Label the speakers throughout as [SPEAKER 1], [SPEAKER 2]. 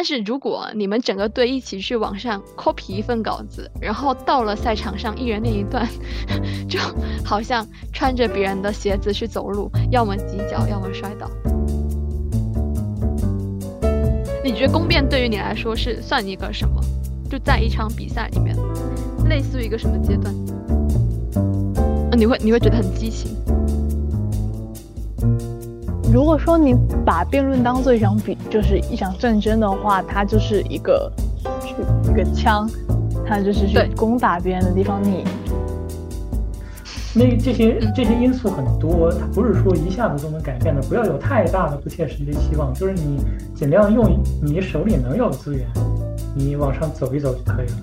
[SPEAKER 1] 但是如果你们整个队一起去网上 copy 一份稿子，然后到了赛场上一人念一段，就好像穿着别人的鞋子去走路，要么挤脚，要么摔倒。你觉得攻辩对于你来说是算一个什么？就在一场比赛里面，类似于一个什么阶段？你会你会觉得很激情？
[SPEAKER 2] 如果说你把辩论当做一场比，就是一场战争的话，它就是一个去一个枪，它就是去攻打别人的地方。你
[SPEAKER 3] 那这些这些因素很多，它不是说一下子都能改变的。不要有太大的不切实际的期望，就是你尽量用你手里能有的资源，你往上走一走就可以了。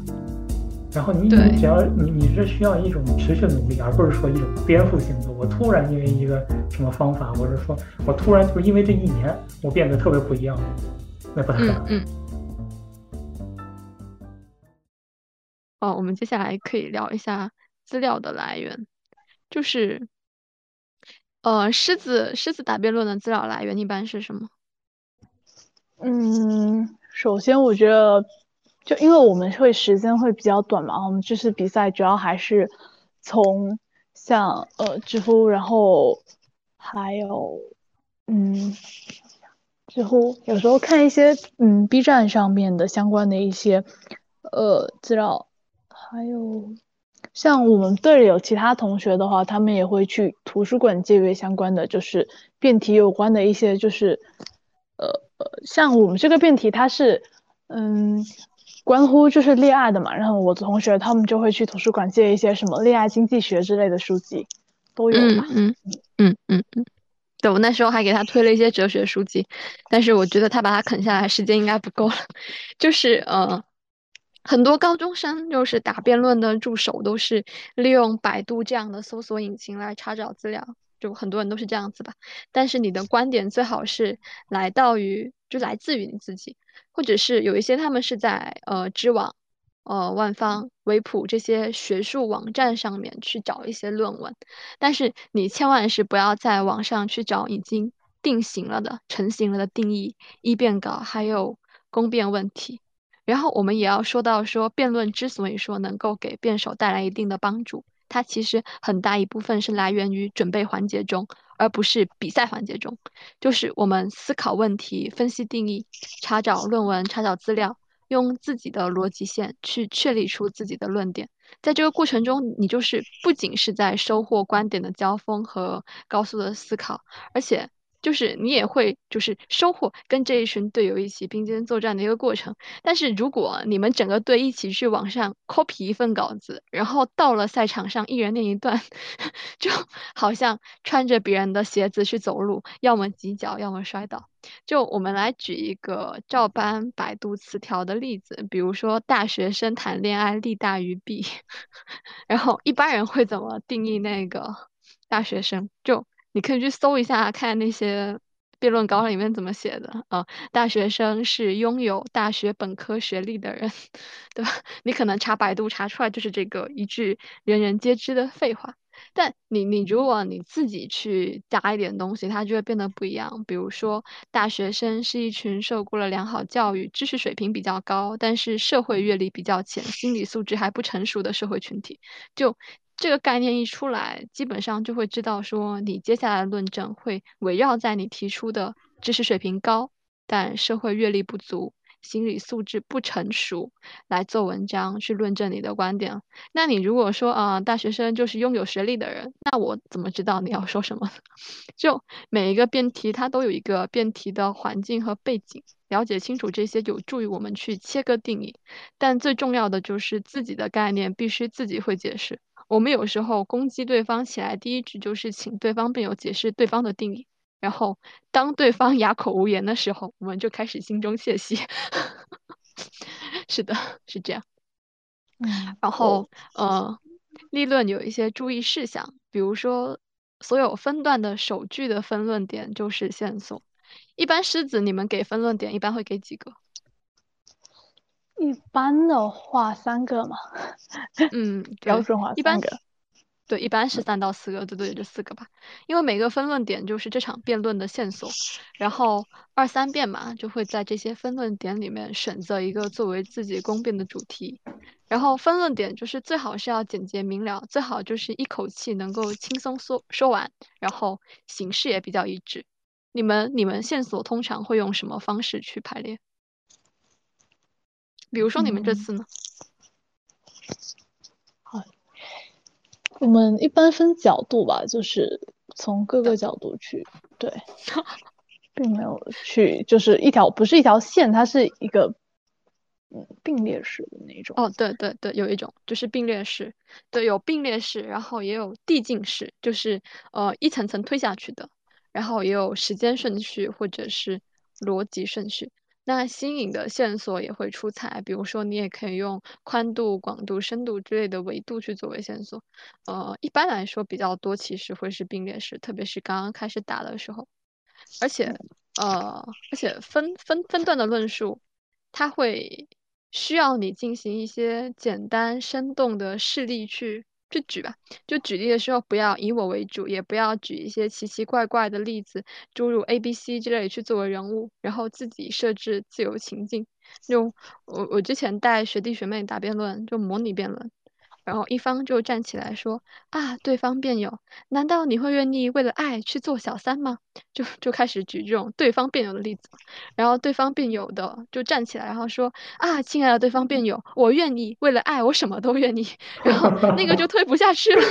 [SPEAKER 3] 然后你你只要你你是需要一种持续的努力，而不是说一种颠覆性的。我突然因为一个什么方法，或者说我突然就是因为这一年我变得特别不一样，那不太可能。
[SPEAKER 1] 嗯。哦，我们接下来可以聊一下资料的来源，就是呃，狮子狮子打辩论的资料来源一般是什么？
[SPEAKER 2] 嗯，首先我觉得。就因为我们会时间会比较短嘛，我们这次比赛主要还是从像呃知乎，然后还有嗯知乎，有时候看一些嗯 B 站上面的相关的一些呃资料，还有像我们队里有其他同学的话，他们也会去图书馆借阅相关的，就是辩题有关的一些，就是呃呃像我们这个辩题它是嗯。关乎就是恋爱的嘛，然后我的同学他们就会去图书馆借一些什么恋爱经济学之类的书籍，都有
[SPEAKER 1] 吧。嗯嗯嗯嗯，对我那时候还给他推了一些哲学书籍，但是我觉得他把它啃下来时间应该不够了。就是呃，很多高中生就是打辩论的助手都是利用百度这样的搜索引擎来查找资料，就很多人都是这样子吧。但是你的观点最好是来到于就来自于你自己。或者是有一些他们是在呃知网、呃万方、维普这些学术网站上面去找一些论文，但是你千万是不要在网上去找已经定型了的、成型了的定义、一辩稿还有公辩问题。然后我们也要说到说，辩论之所以说能够给辩手带来一定的帮助，它其实很大一部分是来源于准备环节中。而不是比赛环节中，就是我们思考问题、分析定义、查找论文、查找资料，用自己的逻辑线去确立出自己的论点。在这个过程中，你就是不仅是在收获观点的交锋和高速的思考，而且。就是你也会就是收获跟这一群队友一起并肩作战的一个过程，但是如果你们整个队一起去网上 copy 一份稿子，然后到了赛场上一人念一段，就好像穿着别人的鞋子去走路，要么挤脚，要么摔倒。就我们来举一个照搬百度词条的例子，比如说大学生谈恋爱利大于弊，然后一般人会怎么定义那个大学生？就。你可以去搜一下，看那些辩论稿里面怎么写的啊。大学生是拥有大学本科学历的人，对吧？你可能查百度查出来就是这个一句人人皆知的废话。但你你如果你自己去加一点东西，它就会变得不一样。比如说，大学生是一群受过了良好教育、知识水平比较高，但是社会阅历比较浅、心理素质还不成熟的社会群体。就这个概念一出来，基本上就会知道说，你接下来的论证会围绕在你提出的知识水平高，但社会阅历不足、心理素质不成熟来做文章去论证你的观点。那你如果说啊，大学生就是拥有学历的人，那我怎么知道你要说什么？就每一个辩题它都有一个辩题的环境和背景，了解清楚这些有助于我们去切割定义。但最重要的就是自己的概念必须自己会解释。我们有时候攻击对方起来，第一句就是请对方辩友解释对方的定义，然后当对方哑口无言的时候，我们就开始心中窃喜。是的，是这样。
[SPEAKER 2] 嗯，
[SPEAKER 1] 然后呃，立论有一些注意事项，比如说所有分段的首句的分论点就是线索。一般狮子，你们给分论点一般会给几个？
[SPEAKER 2] 一般的话三个嘛，
[SPEAKER 1] 嗯，
[SPEAKER 2] 标准化
[SPEAKER 1] 三
[SPEAKER 2] 个。
[SPEAKER 1] 对，一般是三到四个，最多也就四个吧。因为每个分论点就是这场辩论的线索，然后二三辩嘛，就会在这些分论点里面选择一个作为自己公辩的主题。然后分论点就是最好是要简洁明了，最好就是一口气能够轻松说说完，然后形式也比较一致。你们你们线索通常会用什么方式去排列？比如说你们这次呢？
[SPEAKER 2] 好，我们一般分角度吧，就是从各个角度去对，并没有去就是一条不是一条线，它是一个嗯并列式的那种。
[SPEAKER 1] 哦，对对对，有一种就是并列式，对，有并列式，然后也有递进式，就是呃一层层推下去的，然后也有时间顺序或者是逻辑顺序。那新颖的线索也会出彩，比如说你也可以用宽度、广度、深度之类的维度去作为线索。呃，一般来说比较多其实会是并列式，特别是刚刚开始打的时候。而且，呃，而且分分分段的论述，它会需要你进行一些简单生动的事例去。就举吧，就举例的时候不要以我为主，也不要举一些奇奇怪怪的例子，诸如 A、B、C 之类去作为人物，然后自己设置自由情境。就我我之前带学弟学妹打辩论，就模拟辩论。然后一方就站起来说：“啊，对方辩友，难道你会愿意为了爱去做小三吗？”就就开始举这种对方辩友的例子。然后对方辩友的就站起来，然后说：“啊，亲爱的对方辩友，我愿意为了爱，我什么都愿意。”然后那个就推不下去了，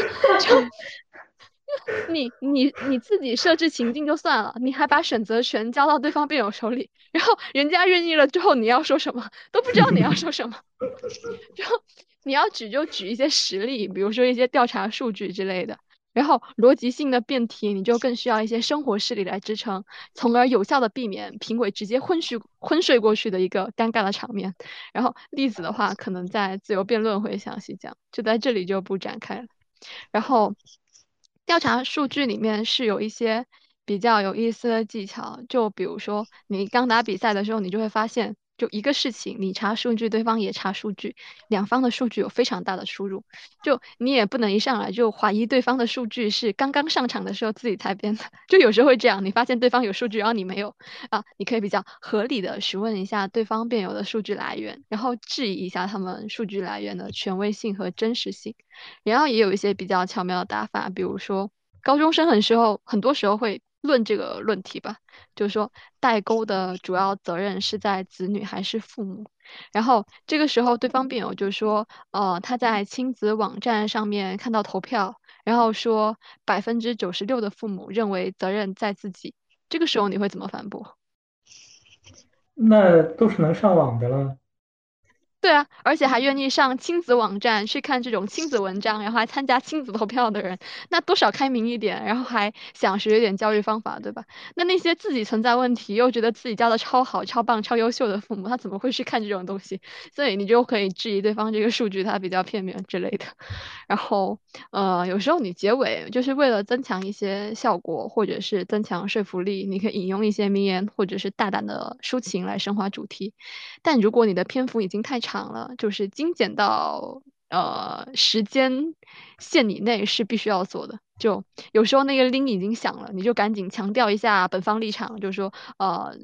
[SPEAKER 1] 就 你你你自己设置情境就算了，你还把选择权交到对方辩友手里，然后人家愿意了之后，你要说什么都不知道你要说什么，就。你要举就举一些实例，比如说一些调查数据之类的，然后逻辑性的辩题，你就更需要一些生活事例来支撑，从而有效的避免评委直接昏睡昏睡过去的一个尴尬的场面。然后例子的话，可能在自由辩论会详细讲，就在这里就不展开了。然后调查数据里面是有一些比较有意思的技巧，就比如说你刚打比赛的时候，你就会发现。就一个事情，你查数据，对方也查数据，两方的数据有非常大的出入。就你也不能一上来就怀疑对方的数据是刚刚上场的时候自己才编的。就有时候会这样，你发现对方有数据，然后你没有啊，你可以比较合理的询问一下对方辩友的数据来源，然后质疑一下他们数据来源的权威性和真实性。然后也有一些比较巧妙的打法，比如说高中生很时候，很多时候会。论这个论题吧，就是说代沟的主要责任是在子女还是父母？然后这个时候对方辩友就说，呃，他在亲子网站上面看到投票，然后说百分之九十六的父母认为责任在自己。这个时候你会怎么反驳？
[SPEAKER 3] 那都是能上网的了。
[SPEAKER 1] 对啊，而且还愿意上亲子网站去看这种亲子文章，然后还参加亲子投票的人，那多少开明一点，然后还想学一点教育方法，对吧？那那些自己存在问题又觉得自己教的超好、超棒、超优秀的父母，他怎么会去看这种东西？所以你就可以质疑对方这个数据它比较片面之类的。然后，呃，有时候你结尾就是为了增强一些效果，或者是增强说服力，你可以引用一些名言，或者是大胆的抒情来升华主题。但如果你的篇幅已经太长，长了，就是精简到呃时间线以内是必须要做的。就有时候那个铃已经响了，你就赶紧强调一下本方立场，就是说呃，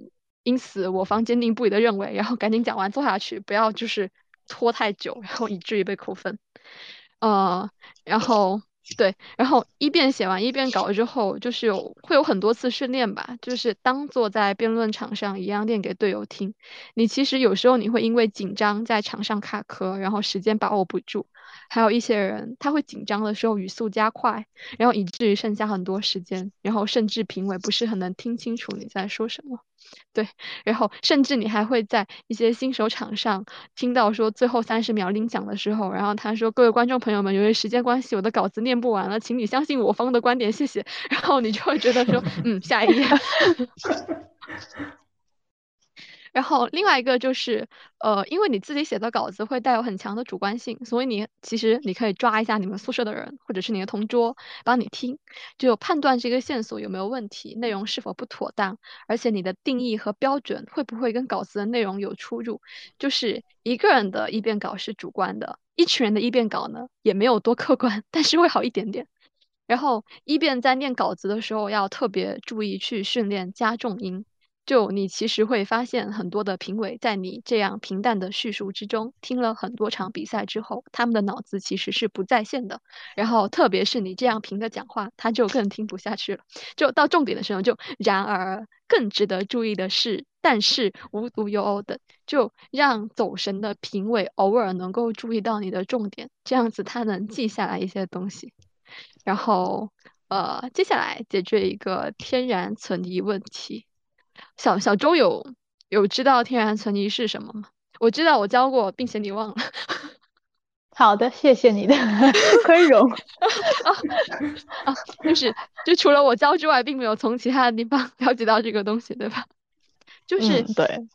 [SPEAKER 1] 因此我方坚定不移的认为，然后赶紧讲完做下去，不要就是拖太久，然后以至于被扣分。呃，然后。对，然后一遍写完一遍稿之后，就是有会有很多次训练吧，就是当坐在辩论场上一样练给队友听。你其实有时候你会因为紧张在场上卡壳，然后时间把握不住。还有一些人他会紧张的时候语速加快，然后以至于剩下很多时间，然后甚至评委不是很能听清楚你在说什么。对，然后甚至你还会在一些新手场上听到说最后三十秒领奖的时候，然后他说：“各位观众朋友们，由于时间关系，我的稿子念不完了，请你相信我方的观点，谢谢。”然后你就会觉得说：“嗯，下一页。”然后另外一个就是，呃，因为你自己写的稿子会带有很强的主观性，所以你其实你可以抓一下你们宿舍的人，或者是你的同桌帮你听，就判断这个线索有没有问题，内容是否不妥当，而且你的定义和标准会不会跟稿子的内容有出入。就是一个人的一辩稿是主观的。一群人的一辩稿呢，也没有多客观，但是会好一点点。然后一辩在念稿子的时候，要特别注意去训练加重音。就你其实会发现，很多的评委在你这样平淡的叙述之中，听了很多场比赛之后，他们的脑子其实是不在线的。然后特别是你这样平的讲话，他就更听不下去了。就到重点的时候，就然而更值得注意的是，但是无独有偶的，就让走神的评委偶尔能够注意到你的重点，这样子他能记下来一些东西。然后呃，接下来解决一个天然存疑问题。小小周有有知道天然存疑是什么吗？我知道我教过，并且你忘了。
[SPEAKER 2] 好的，谢谢你的 宽容。
[SPEAKER 1] 啊啊，就是就除了我教之外，并没有从其他的地方了解到这个东西，对吧？就是
[SPEAKER 2] 对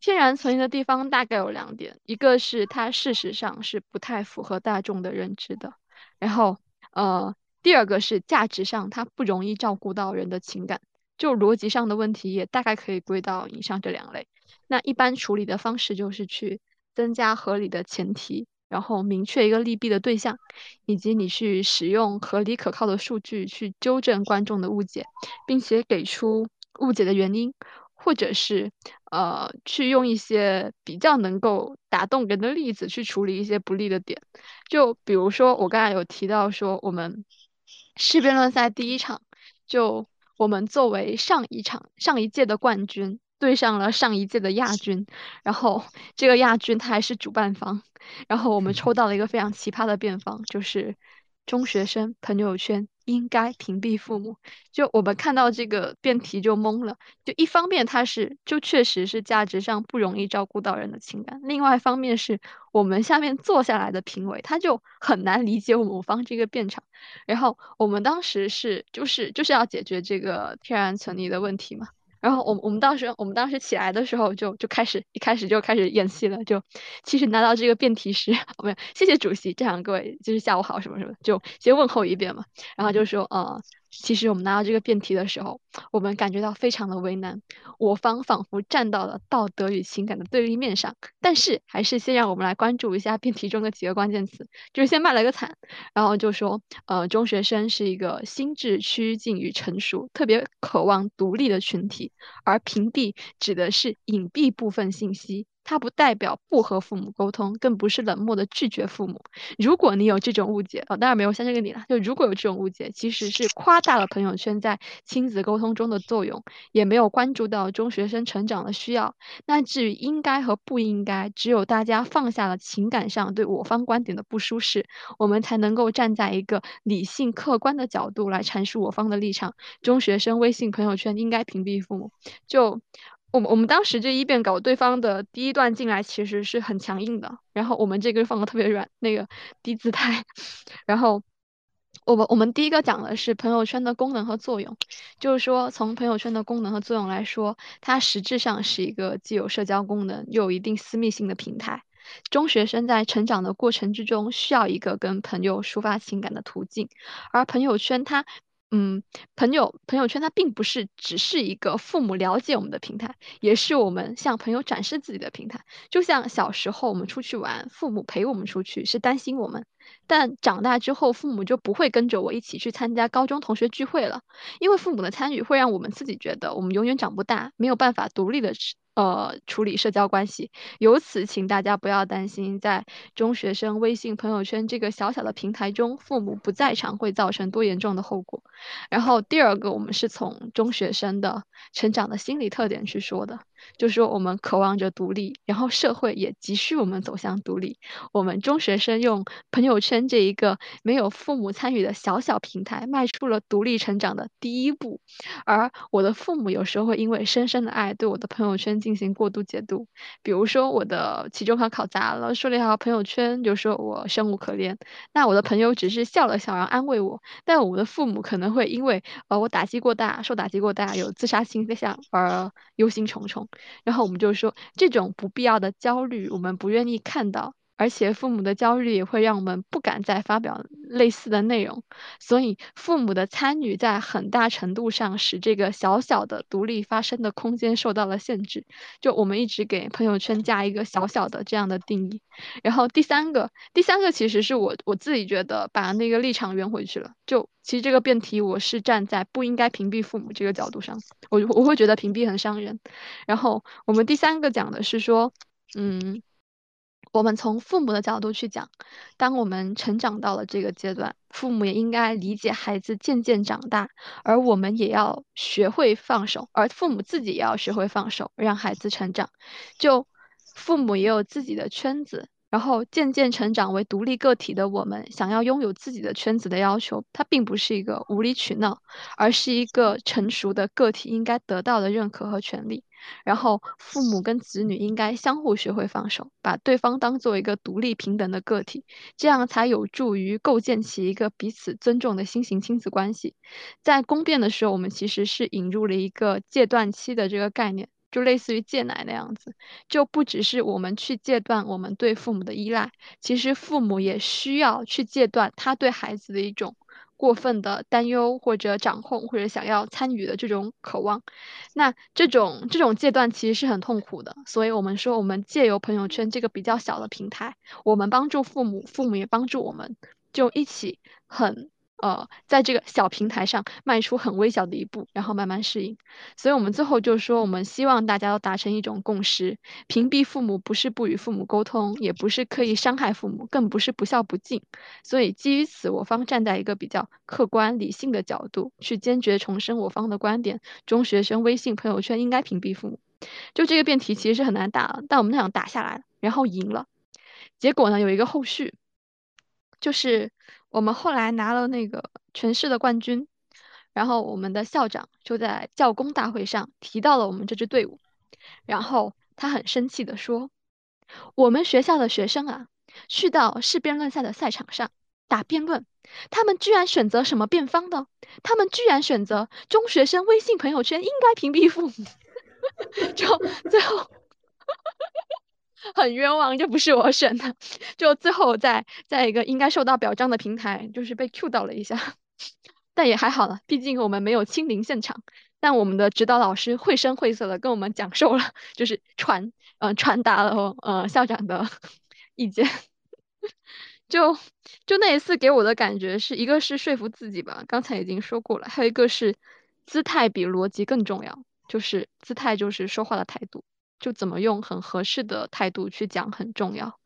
[SPEAKER 1] 天然存疑的地方大概有两点，一个是它事实上是不太符合大众的认知的，然后呃，第二个是价值上它不容易照顾到人的情感。就逻辑上的问题也大概可以归到以上这两类。那一般处理的方式就是去增加合理的前提，然后明确一个利弊的对象，以及你去使用合理可靠的数据去纠正观众的误解，并且给出误解的原因，或者是呃去用一些比较能够打动人的例子去处理一些不利的点。就比如说我刚才有提到说，我们世辩论赛第一场就。我们作为上一场上一届的冠军，对上了上一届的亚军，然后这个亚军他还是主办方，然后我们抽到了一个非常奇葩的辩方，就是中学生朋友圈应该屏蔽父母。就我们看到这个辩题就懵了，就一方面他是就确实是价值上不容易照顾到人的情感，另外一方面是我们下面坐下来的评委他就很难理解我们方这个辩场。然后我们当时是就是就是要解决这个天然存疑的问题嘛。然后我我们当时我们当时起来的时候就就开始一开始就开始演戏了。就其实拿到这个辩题时，没有谢谢主席，这样各位就是下午好什么什么，就先问候一遍嘛。然后就说呃。其实我们拿到这个辩题的时候，我们感觉到非常的为难，我方仿佛站到了道德与情感的对立面上。但是还是先让我们来关注一下辩题中的几个关键词，就是先卖了个惨，然后就说，呃，中学生是一个心智趋近于成熟、特别渴望独立的群体，而屏蔽指的是隐蔽部分信息。它不代表不和父母沟通，更不是冷漠的拒绝父母。如果你有这种误解，哦，当然没有像这个你了。就如果有这种误解，其实是夸大了朋友圈在亲子沟通中的作用，也没有关注到中学生成长的需要。那至于应该和不应该，只有大家放下了情感上对我方观点的不舒适，我们才能够站在一个理性客观的角度来阐述我方的立场。中学生微信朋友圈应该屏蔽父母，就。我们我们当时这一辩稿，对方的第一段进来其实是很强硬的，然后我们这个放的特别软，那个低姿态。然后我们我们第一个讲的是朋友圈的功能和作用，就是说从朋友圈的功能和作用来说，它实质上是一个既有社交功能又有一定私密性的平台。中学生在成长的过程之中，需要一个跟朋友抒发情感的途径，而朋友圈它。嗯，朋友朋友圈它并不是只是一个父母了解我们的平台，也是我们向朋友展示自己的平台。就像小时候我们出去玩，父母陪我们出去是担心我们，但长大之后父母就不会跟着我一起去参加高中同学聚会了，因为父母的参与会让我们自己觉得我们永远长不大，没有办法独立的呃，处理社交关系，由此，请大家不要担心，在中学生微信朋友圈这个小小的平台中，父母不在场会造成多严重的后果。然后，第二个，我们是从中学生的成长的心理特点去说的。就说我们渴望着独立，然后社会也急需我们走向独立。我们中学生用朋友圈这一个没有父母参与的小小平台，迈出了独立成长的第一步。而我的父母有时候会因为深深的爱，对我的朋友圈进行过度解读。比如说我的期中考考砸了，说了一条朋友圈，就说我生无可恋。那我的朋友只是笑了笑，然后安慰我。但我的父母可能会因为呃我打击过大，受打击过大，有自杀倾向而忧心忡忡。然后我们就说，这种不必要的焦虑，我们不愿意看到。而且父母的焦虑也会让我们不敢再发表类似的内容，所以父母的参与在很大程度上使这个小小的独立发声的空间受到了限制。就我们一直给朋友圈加一个小小的这样的定义。然后第三个，第三个其实是我我自己觉得把那个立场圆回去了。就其实这个辩题我是站在不应该屏蔽父母这个角度上，我我会觉得屏蔽很伤人。然后我们第三个讲的是说，嗯。我们从父母的角度去讲，当我们成长到了这个阶段，父母也应该理解孩子渐渐长大，而我们也要学会放手，而父母自己也要学会放手，让孩子成长。就父母也有自己的圈子。然后渐渐成长为独立个体的我们，想要拥有自己的圈子的要求，它并不是一个无理取闹，而是一个成熟的个体应该得到的认可和权利。然后父母跟子女应该相互学会放手，把对方当做一个独立平等的个体，这样才有助于构建起一个彼此尊重的新型亲子关系。在公辩的时候，我们其实是引入了一个戒断期的这个概念。就类似于戒奶那样子，就不只是我们去戒断我们对父母的依赖，其实父母也需要去戒断他对孩子的一种过分的担忧或者掌控或者想要参与的这种渴望。那这种这种戒断其实是很痛苦的，所以我们说我们借由朋友圈这个比较小的平台，我们帮助父母，父母也帮助我们，就一起很。呃，在这个小平台上迈出很微小的一步，然后慢慢适应。所以，我们最后就说，我们希望大家都达成一种共识：屏蔽父母不是不与父母沟通，也不是刻意伤害父母，更不是不孝不敬。所以，基于此，我方站在一个比较客观理性的角度，去坚决重申我方的观点：中学生微信朋友圈应该屏蔽父母。就这个辩题其实是很难打，但我们想打下来，然后赢了。结果呢，有一个后续，就是。我们后来拿了那个全市的冠军，然后我们的校长就在教工大会上提到了我们这支队伍，然后他很生气的说：“我们学校的学生啊，去到市辩论赛的赛场上打辩论，他们居然选择什么辩方的？他们居然选择中学生微信朋友圈应该屏蔽父母，就最后。”很冤枉，这不是我选的，就最后在在一个应该受到表彰的平台，就是被 Q 到了一下，但也还好了，毕竟我们没有亲临现场，但我们的指导老师绘声绘色的跟我们讲授了，就是传呃传达了呃校长的意见，就就那一次给我的感觉是一个是说服自己吧，刚才已经说过了，还有一个是姿态比逻辑更重要，就是姿态就是说话的态度。就怎么用很合适的态度去讲很重要，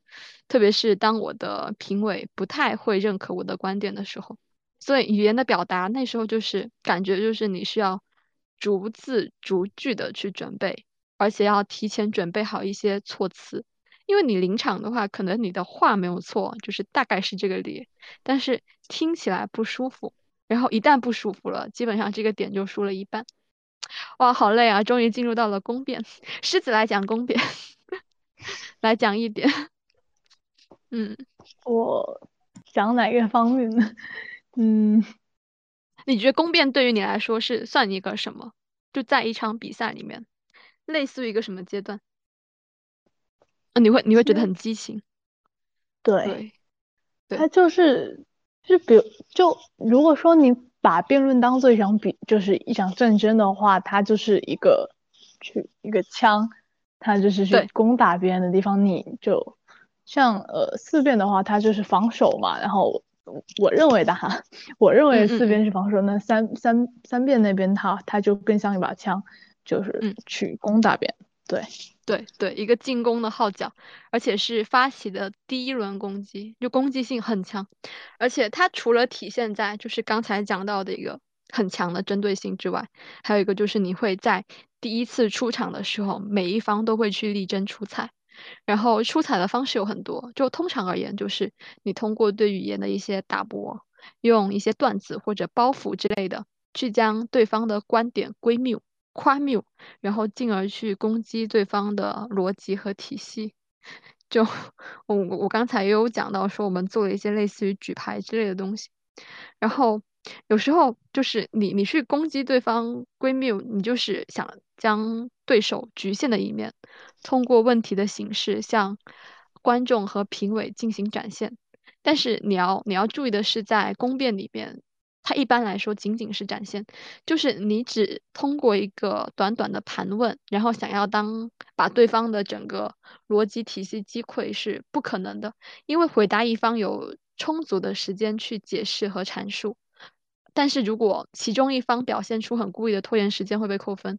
[SPEAKER 1] 特别是当我的评委不太会认可我的观点的时候，所以语言的表达那时候就是感觉就是你需要逐字逐句的去准备，而且要提前准备好一些措辞，因为你临场的话，可能你的话没有错，就是大概是这个理，但是听起来不舒服，然后一旦不舒服了，基本上这个点就输了一半。哇，好累啊！终于进入到了公辩，狮子来讲公辩，来讲一点。嗯，
[SPEAKER 2] 我讲哪个方面呢？嗯，
[SPEAKER 1] 你觉得公辩对于你来说是算一个什么？就在一场比赛里面，类似于一个什么阶段？啊，你会你会觉得很激情？
[SPEAKER 2] 对，它就是，就比如，就如果说你。把辩论当做一场比，就是一场战争的话，它就是一个去一个枪，它就是去攻打别人的地方。你就像呃四辩的话，它就是防守嘛。然后我认为的哈，我认为四辩是防守，那三三三辩那边它它就更像一把枪，就是去攻打别人。对。
[SPEAKER 1] 对对，一个进攻的号角，而且是发起的第一轮攻击，就攻击性很强。而且它除了体现在就是刚才讲到的一个很强的针对性之外，还有一个就是你会在第一次出场的时候，每一方都会去力争出彩。然后出彩的方式有很多，就通常而言，就是你通过对语言的一些打磨，用一些段子或者包袱之类的，去将对方的观点归谬。夸谬，然后进而去攻击对方的逻辑和体系。就我我我刚才也有讲到说，我们做了一些类似于举牌之类的东西。然后有时候就是你你去攻击对方归谬，你就是想将对手局限的一面，通过问题的形式向观众和评委进行展现。但是你要你要注意的是，在公辩里面，它一般来说仅仅是展现，就是你只通过一个短短的盘问，然后想要当把对方的整个逻辑体系击溃是不可能的，因为回答一方有充足的时间去解释和阐述。但是如果其中一方表现出很故意的拖延时间，会被扣分。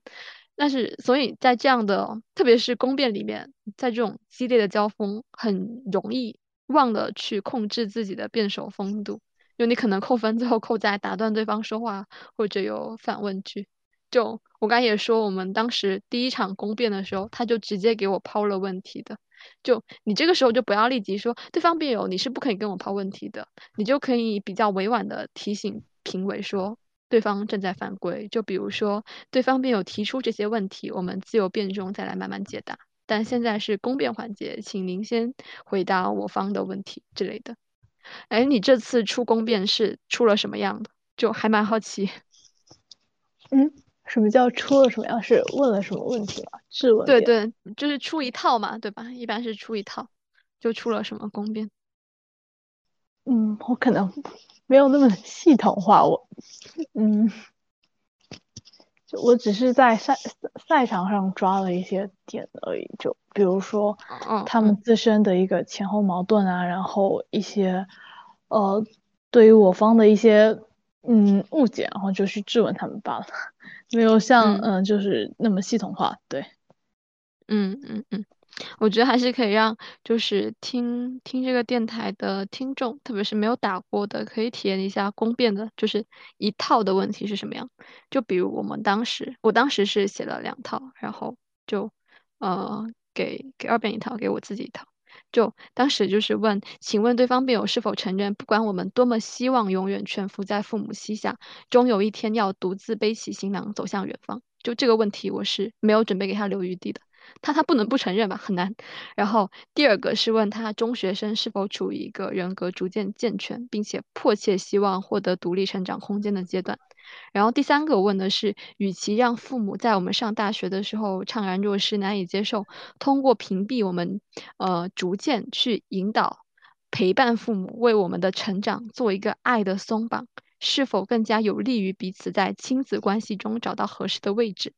[SPEAKER 1] 但是，所以在这样的，特别是公辩里面，在这种激烈的交锋，很容易忘了去控制自己的辩手风度。就你可能扣分，最后扣在打断对方说话，或者有反问句。就我刚也说，我们当时第一场公辩的时候，他就直接给我抛了问题的。就你这个时候就不要立即说对方辩友你是不可以跟我抛问题的，你就可以比较委婉的提醒评委说。对方正在犯规，就比如说对方辩友提出这些问题，我们自由辩中再来慢慢解答。但现在是公辩环节，请您先回答我方的问题之类的。哎，你这次出宫辩是出了什么样的？就还蛮好奇。
[SPEAKER 2] 嗯，什么叫出了什么样？是问了什么问题吗？质问？
[SPEAKER 1] 对对，就是出一套嘛，对吧？一般是出一套，就出了什么宫辩？
[SPEAKER 2] 嗯，我可能。没有那么系统化，我，嗯，就我只是在赛赛场上抓了一些点而已，就比如说，他们自身的一个前后矛盾啊，然后一些，呃，对于我方的一些，嗯，误解，然后就去质问他们罢了，没有像，嗯，就是那么系统化，对，
[SPEAKER 1] 嗯嗯嗯。我觉得还是可以让，就是听听这个电台的听众，特别是没有打过的，可以体验一下公辩的，就是一套的问题是什么样。就比如我们当时，我当时是写了两套，然后就呃给给二辩一套，给我自己一套。就当时就是问，请问对方辩友是否承认，不管我们多么希望永远蜷伏在父母膝下，终有一天要独自背起行囊走向远方？就这个问题，我是没有准备给他留余地的。他他不能不承认吧，很难。然后第二个是问他中学生是否处于一个人格逐渐健全，并且迫切希望获得独立成长空间的阶段。然后第三个问的是，与其让父母在我们上大学的时候怅然若失、难以接受，通过屏蔽我们，呃，逐渐去引导、陪伴父母为我们的成长做一个爱的松绑，是否更加有利于彼此在亲子关系中找到合适的位置？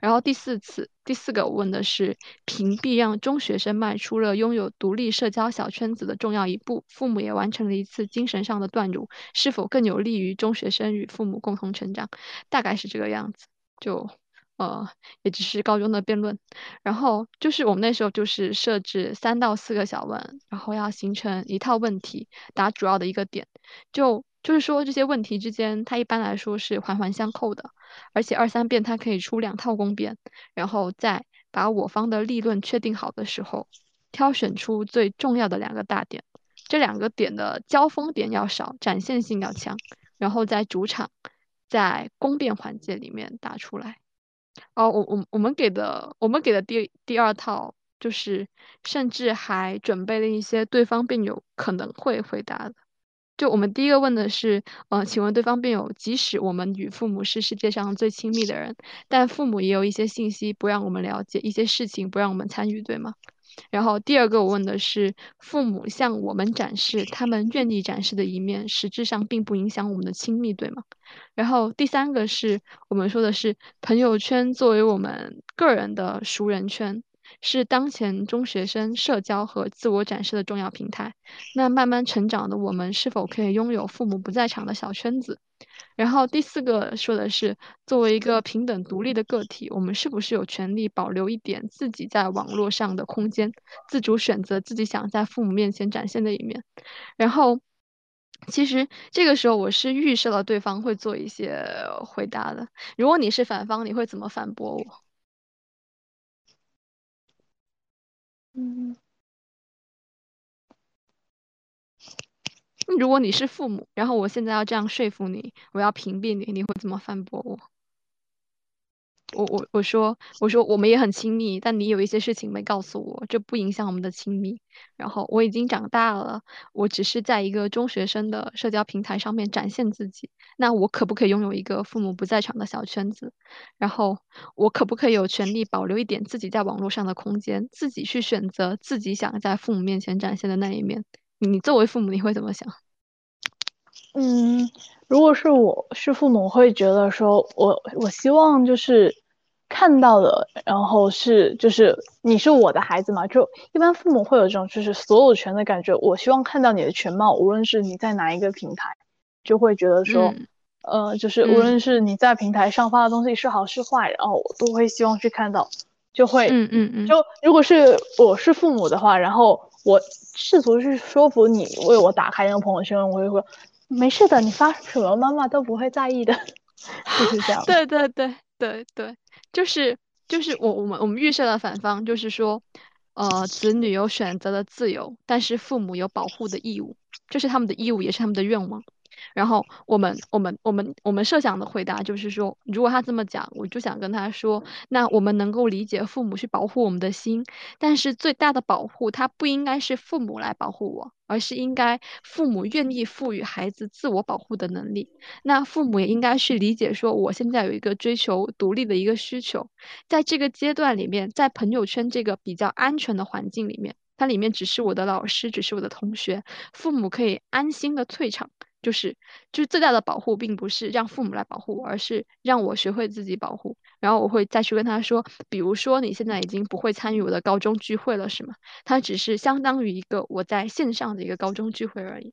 [SPEAKER 1] 然后第四次，第四个问的是屏蔽让中学生迈出了拥有独立社交小圈子的重要一步，父母也完成了一次精神上的断乳，是否更有利于中学生与父母共同成长？大概是这个样子，就呃也只是高中的辩论。然后就是我们那时候就是设置三到四个小问，然后要形成一套问题，答主要的一个点，就就是说这些问题之间，它一般来说是环环相扣的。而且二三辩它可以出两套公辩，然后再把我方的立论确定好的时候，挑选出最重要的两个大点，这两个点的交锋点要少，展现性要强，然后在主场，在公辩环节里面打出来。哦，我我我们给的我们给的第第二套就是，甚至还准备了一些对方辩友可能会回答的。就我们第一个问的是，呃，请问对方辩友，即使我们与父母是世界上最亲密的人，但父母也有一些信息不让我们了解，一些事情不让我们参与，对吗？然后第二个我问的是，父母向我们展示他们愿意展示的一面，实质上并不影响我们的亲密，对吗？然后第三个是我们说的是，朋友圈作为我们个人的熟人圈。是当前中学生社交和自我展示的重要平台。那慢慢成长的我们，是否可以拥有父母不在场的小圈子？然后第四个说的是，作为一个平等独立的个体，我们是不是有权利保留一点自己在网络上的空间，自主选择自己想在父母面前展现的一面？然后，其实这个时候我是预设了对方会做一些回答的。如果你是反方，你会怎么反驳我？
[SPEAKER 2] 嗯，
[SPEAKER 1] 如果你是父母，然后我现在要这样说服你，我要屏蔽你，你会怎么反驳我？我我我说我说我们也很亲密，但你有一些事情没告诉我，这不影响我们的亲密。然后我已经长大了，我只是在一个中学生的社交平台上面展现自己。那我可不可以拥有一个父母不在场的小圈子？然后我可不可以有权利保留一点自己在网络上的空间，自己去选择自己想在父母面前展现的那一面？你作为父母，你会怎么想？
[SPEAKER 2] 嗯，如果是我是父母，会觉得说，我我希望就是看到的，然后是就是你是我的孩子嘛，就一般父母会有这种就是所有权的感觉。我希望看到你的全貌，无论是你在哪一个平台，就会觉得说，呃，就是无论是你在平台上发的东西是好是坏，然后我都会希望去看到，就会，
[SPEAKER 1] 嗯嗯嗯，
[SPEAKER 2] 就如果是我是父母的话，然后我试图去说服你为我打开那个朋友圈，我会说。没事的，你发什么妈妈都不会在意的，就是这样。
[SPEAKER 1] 对对对对对，就是就是我我们我们预设的反方就是说，呃，子女有选择的自由，但是父母有保护的义务，这是他们的义务，也是他们的愿望。然后我们我们我们我们设想的回答就是说，如果他这么讲，我就想跟他说，那我们能够理解父母去保护我们的心，但是最大的保护，它不应该是父母来保护我，而是应该父母愿意赋予孩子自我保护的能力。那父母也应该去理解说，我现在有一个追求独立的一个需求，在这个阶段里面，在朋友圈这个比较安全的环境里面，它里面只是我的老师，只是我的同学，父母可以安心的退场。就是就是最大的保护，并不是让父母来保护我，而是让我学会自己保护。然后我会再去跟他说，比如说你现在已经不会参与我的高中聚会了，是吗？它只是相当于一个我在线上的一个高中聚会而已。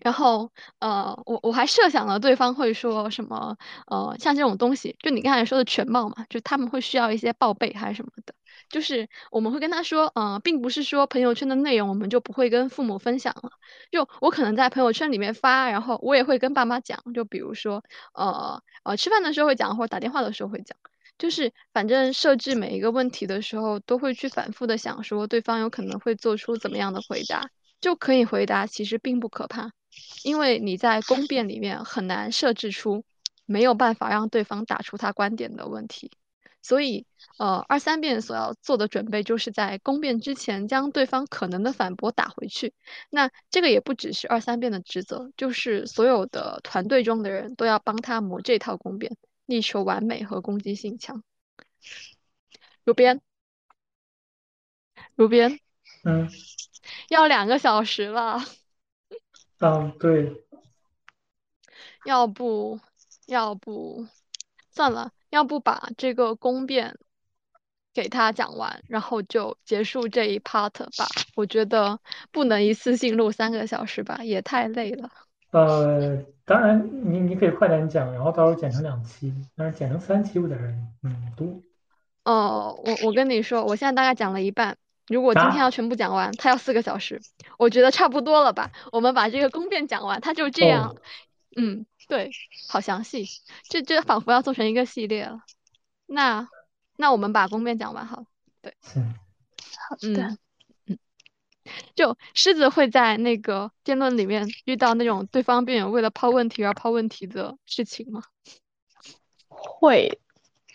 [SPEAKER 1] 然后呃，我我还设想了对方会说什么，呃，像这种东西，就你刚才说的全貌嘛，就他们会需要一些报备还是什么的。就是我们会跟他说，嗯，并不是说朋友圈的内容我们就不会跟父母分享了。就我可能在朋友圈里面发，然后我也会跟爸妈讲。就比如说，呃呃，吃饭的时候会讲，或者打电话的时候会讲。就是反正设置每一个问题的时候，都会去反复的想说对方有可能会做出怎么样的回答，就可以回答其实并不可怕，因为你在公辩里面很难设置出没有办法让对方打出他观点的问题。所以，呃，二三辩所要做的准备，就是在攻辩之前将对方可能的反驳打回去。那这个也不只是二三辩的职责，就是所有的团队中的人都要帮他磨这套攻辩，力求完美和攻击性强。如边，如边，
[SPEAKER 3] 嗯，
[SPEAKER 1] 要两个小时了。
[SPEAKER 3] 嗯，对。
[SPEAKER 1] 要不，要不，算了。要不把这个公辩给他讲完，然后就结束这一 part 吧。我觉得不能一次性录三个小时吧，也太累了。
[SPEAKER 3] 呃，当然，你你可以快点讲，然后到时候剪成两期，但是剪成三期有点嗯多。
[SPEAKER 1] 哦，我我跟你说，我现在大概讲了一半。如果今天要全部讲完，他要四个小时，我觉得差不多了吧。我们把这个公辩讲完，他就这样。嗯。对，好详细，这这仿佛要做成一个系列了。那那我们把公辩讲完好了。对，
[SPEAKER 2] 好的。
[SPEAKER 1] 嗯，就狮子会在那个辩论里面遇到那种对方辩友为了抛问题而抛问题的事情吗？
[SPEAKER 2] 会，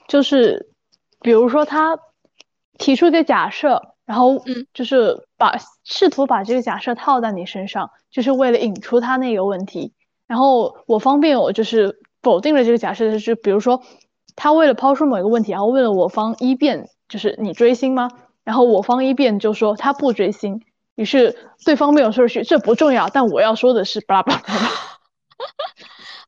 [SPEAKER 2] 就是比如说他提出一个假设，然后嗯，就是把试图把这个假设套在你身上，就是为了引出他那个问题。然后我方便我就是否定了这个假设，就是比如说他为了抛出某一个问题，然后问了我方一辩，就是你追星吗？然后我方一辩就说他不追星，于是对方辩友说是这不重要，但我要说的是巴拉巴拉巴拉。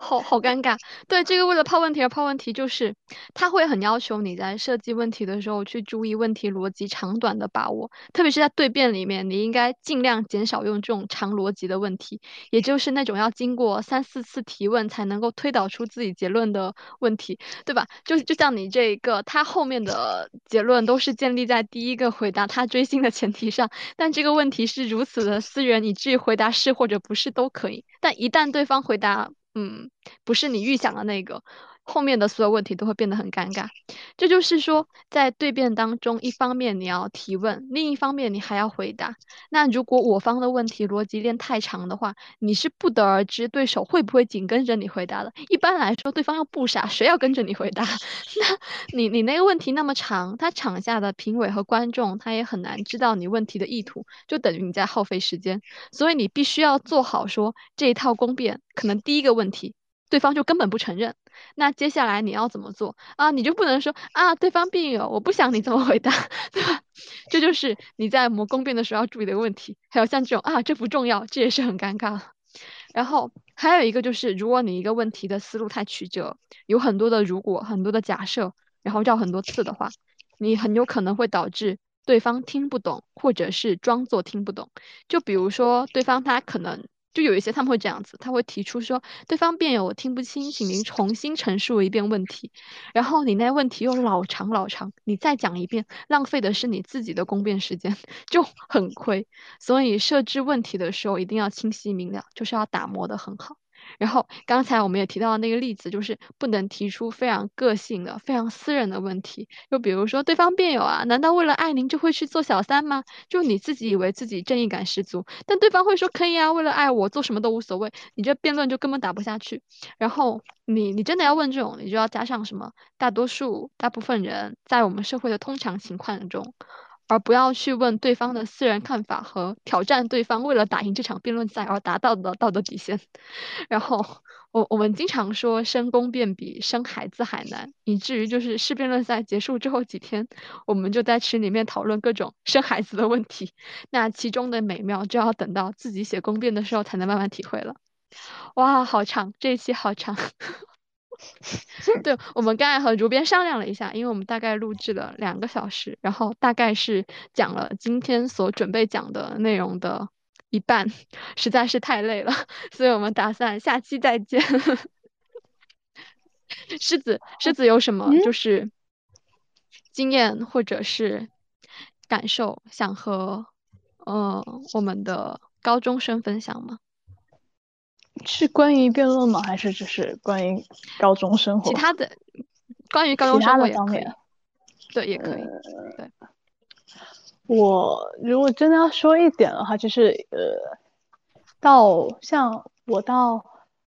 [SPEAKER 1] 好好尴尬，对这个为了抛问题而抛问题，就是他会很要求你在设计问题的时候去注意问题逻辑长短的把握，特别是在对辩里面，你应该尽量减少用这种长逻辑的问题，也就是那种要经过三四次提问才能够推导出自己结论的问题，对吧？就就像你这一个，他后面的结论都是建立在第一个回答他追星的前提上，但这个问题是如此的私人，以至于回答是或者不是都可以，但一旦对方回答。嗯，不是你预想的那个，后面的所有问题都会变得很尴尬。这就是说，在对辩当中，一方面你要提问，另一方面你还要回答。那如果我方的问题逻辑链太长的话，你是不得而知对手会不会紧跟着你回答的。一般来说，对方又不傻，谁要跟着你回答？那你你那个问题那么长，他场下的评委和观众他也很难知道你问题的意图，就等于你在耗费时间。所以你必须要做好说这一套攻辩，可能第一个问题。对方就根本不承认，那接下来你要怎么做啊？你就不能说啊，对方辩友，我不想你这么回答，对吧？这就是你在模公辩的时候要注意的问题。还有像这种啊，这不重要，这也是很尴尬。然后还有一个就是，如果你一个问题的思路太曲折，有很多的如果，很多的假设，然后绕很多次的话，你很有可能会导致对方听不懂，或者是装作听不懂。就比如说，对方他可能。就有一些他们会这样子，他会提出说，对方辩友我听不清，请您重新陈述一遍问题。然后你那问题又老长老长，你再讲一遍，浪费的是你自己的攻辩时间，就很亏。所以设置问题的时候一定要清晰明了，就是要打磨的很好。然后刚才我们也提到那个例子，就是不能提出非常个性的、非常私人的问题。就比如说，对方辩友啊，难道为了爱您就会去做小三吗？就你自己以为自己正义感十足，但对方会说可以啊，为了爱我做什么都无所谓。你这辩论就根本打不下去。然后你你真的要问这种，你就要加上什么？大多数、大部分人在我们社会的通常情况中。而不要去问对方的私人看法和挑战对方为了打赢这场辩论赛而达到的道德底线。然后我我们经常说生公辩比生孩子还难，以至于就是试辩论赛结束之后几天，我们就在群里面讨论各种生孩子的问题。那其中的美妙就要等到自己写公辩的时候才能慢慢体会了。哇，好长，这一期好长。对我们刚才和主编商量了一下，因为我们大概录制了两个小时，然后大概是讲了今天所准备讲的内容的一半，实在是太累了，所以我们打算下期再见。狮子，狮子有什么就是经验或者是感受想和呃我们的高中生分享吗？
[SPEAKER 2] 是关于辩论吗？还是只是关于高中生活？
[SPEAKER 1] 其他的，关于高中生活
[SPEAKER 2] 方面，
[SPEAKER 1] 对，也可以。对，
[SPEAKER 2] 我如果真的要说一点的话，就是呃，到像我到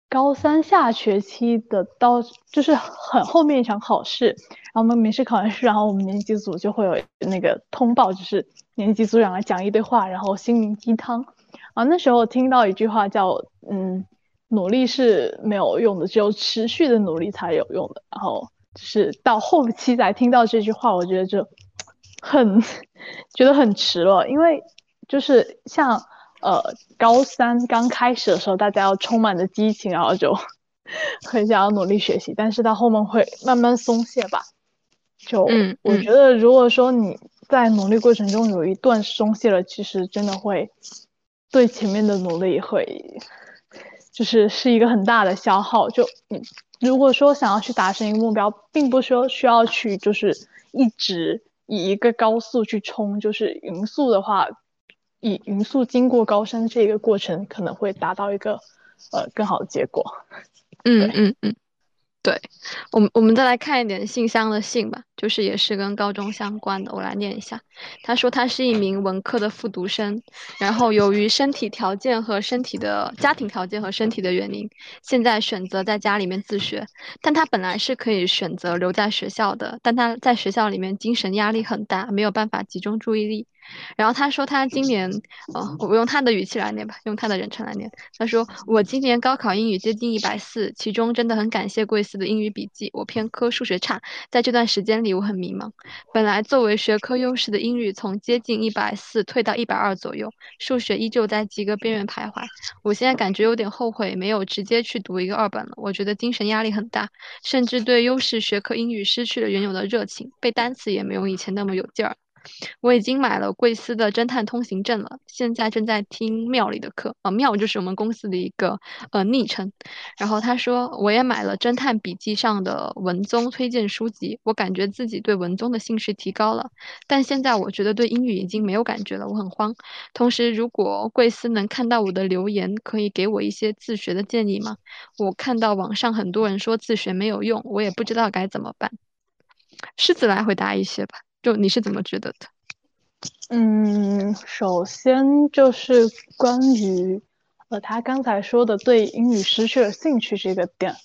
[SPEAKER 2] 高三下学期的到，就是很后面一场考试，然后我们面试考完试，然后我们年级组就会有那个通报，就是年级组长来讲一堆话，然后心灵鸡汤。啊，那时候听到一句话叫嗯。努力是没有用的，只有持续的努力才有用的。然后就是到后期才听到这句话，我觉得就很觉得很迟了。因为就是像呃高三刚开始的时候，大家要充满着激情，然后就 很想要努力学习。但是到后面会慢慢松懈吧。就我觉得，如果说你在努力过程中有一段松懈了，其实真的会对前面的努力会。就是是一个很大的消耗。就你如果说想要去达成一个目标，并不说需要去就是一直以一个高速去冲，就是匀速的话，以匀速经过高山这个过程，可能会达到一个呃更好的结果。
[SPEAKER 1] 嗯嗯嗯。对，我们我们再来看一点信箱的信吧，就是也是跟高中相关的，我来念一下。他说他是一名文科的复读生，然后由于身体条件和身体的家庭条件和身体的原因，现在选择在家里面自学。但他本来是可以选择留在学校的，但他在学校里面精神压力很大，没有办法集中注意力。然后他说他今年，哦，我用他的语气来念吧，用他的人称来念。他说我今年高考英语接近一百四，其中真的很感谢贵司的英语笔记。我偏科，数学差，在这段时间里我很迷茫。本来作为学科优势的英语从接近一百四退到一百二左右，数学依旧在及格边缘徘徊。我现在感觉有点后悔没有直接去读一个二本了，我觉得精神压力很大，甚至对优势学科英语失去了原有的热情，背单词也没有以前那么有劲儿。我已经买了贵司的侦探通行证了，现在正在听庙里的课啊，庙就是我们公司的一个呃昵称。然后他说我也买了侦探笔记上的文综推荐书籍，我感觉自己对文综的兴趣提高了，但现在我觉得对英语已经没有感觉了，我很慌。同时，如果贵司能看到我的留言，可以给我一些自学的建议吗？我看到网上很多人说自学没有用，我也不知道该怎么办。狮子来回答一些吧，就你是怎么觉得的？
[SPEAKER 2] 嗯，首先就是关于呃他刚才说的对英语失去了兴趣这个点，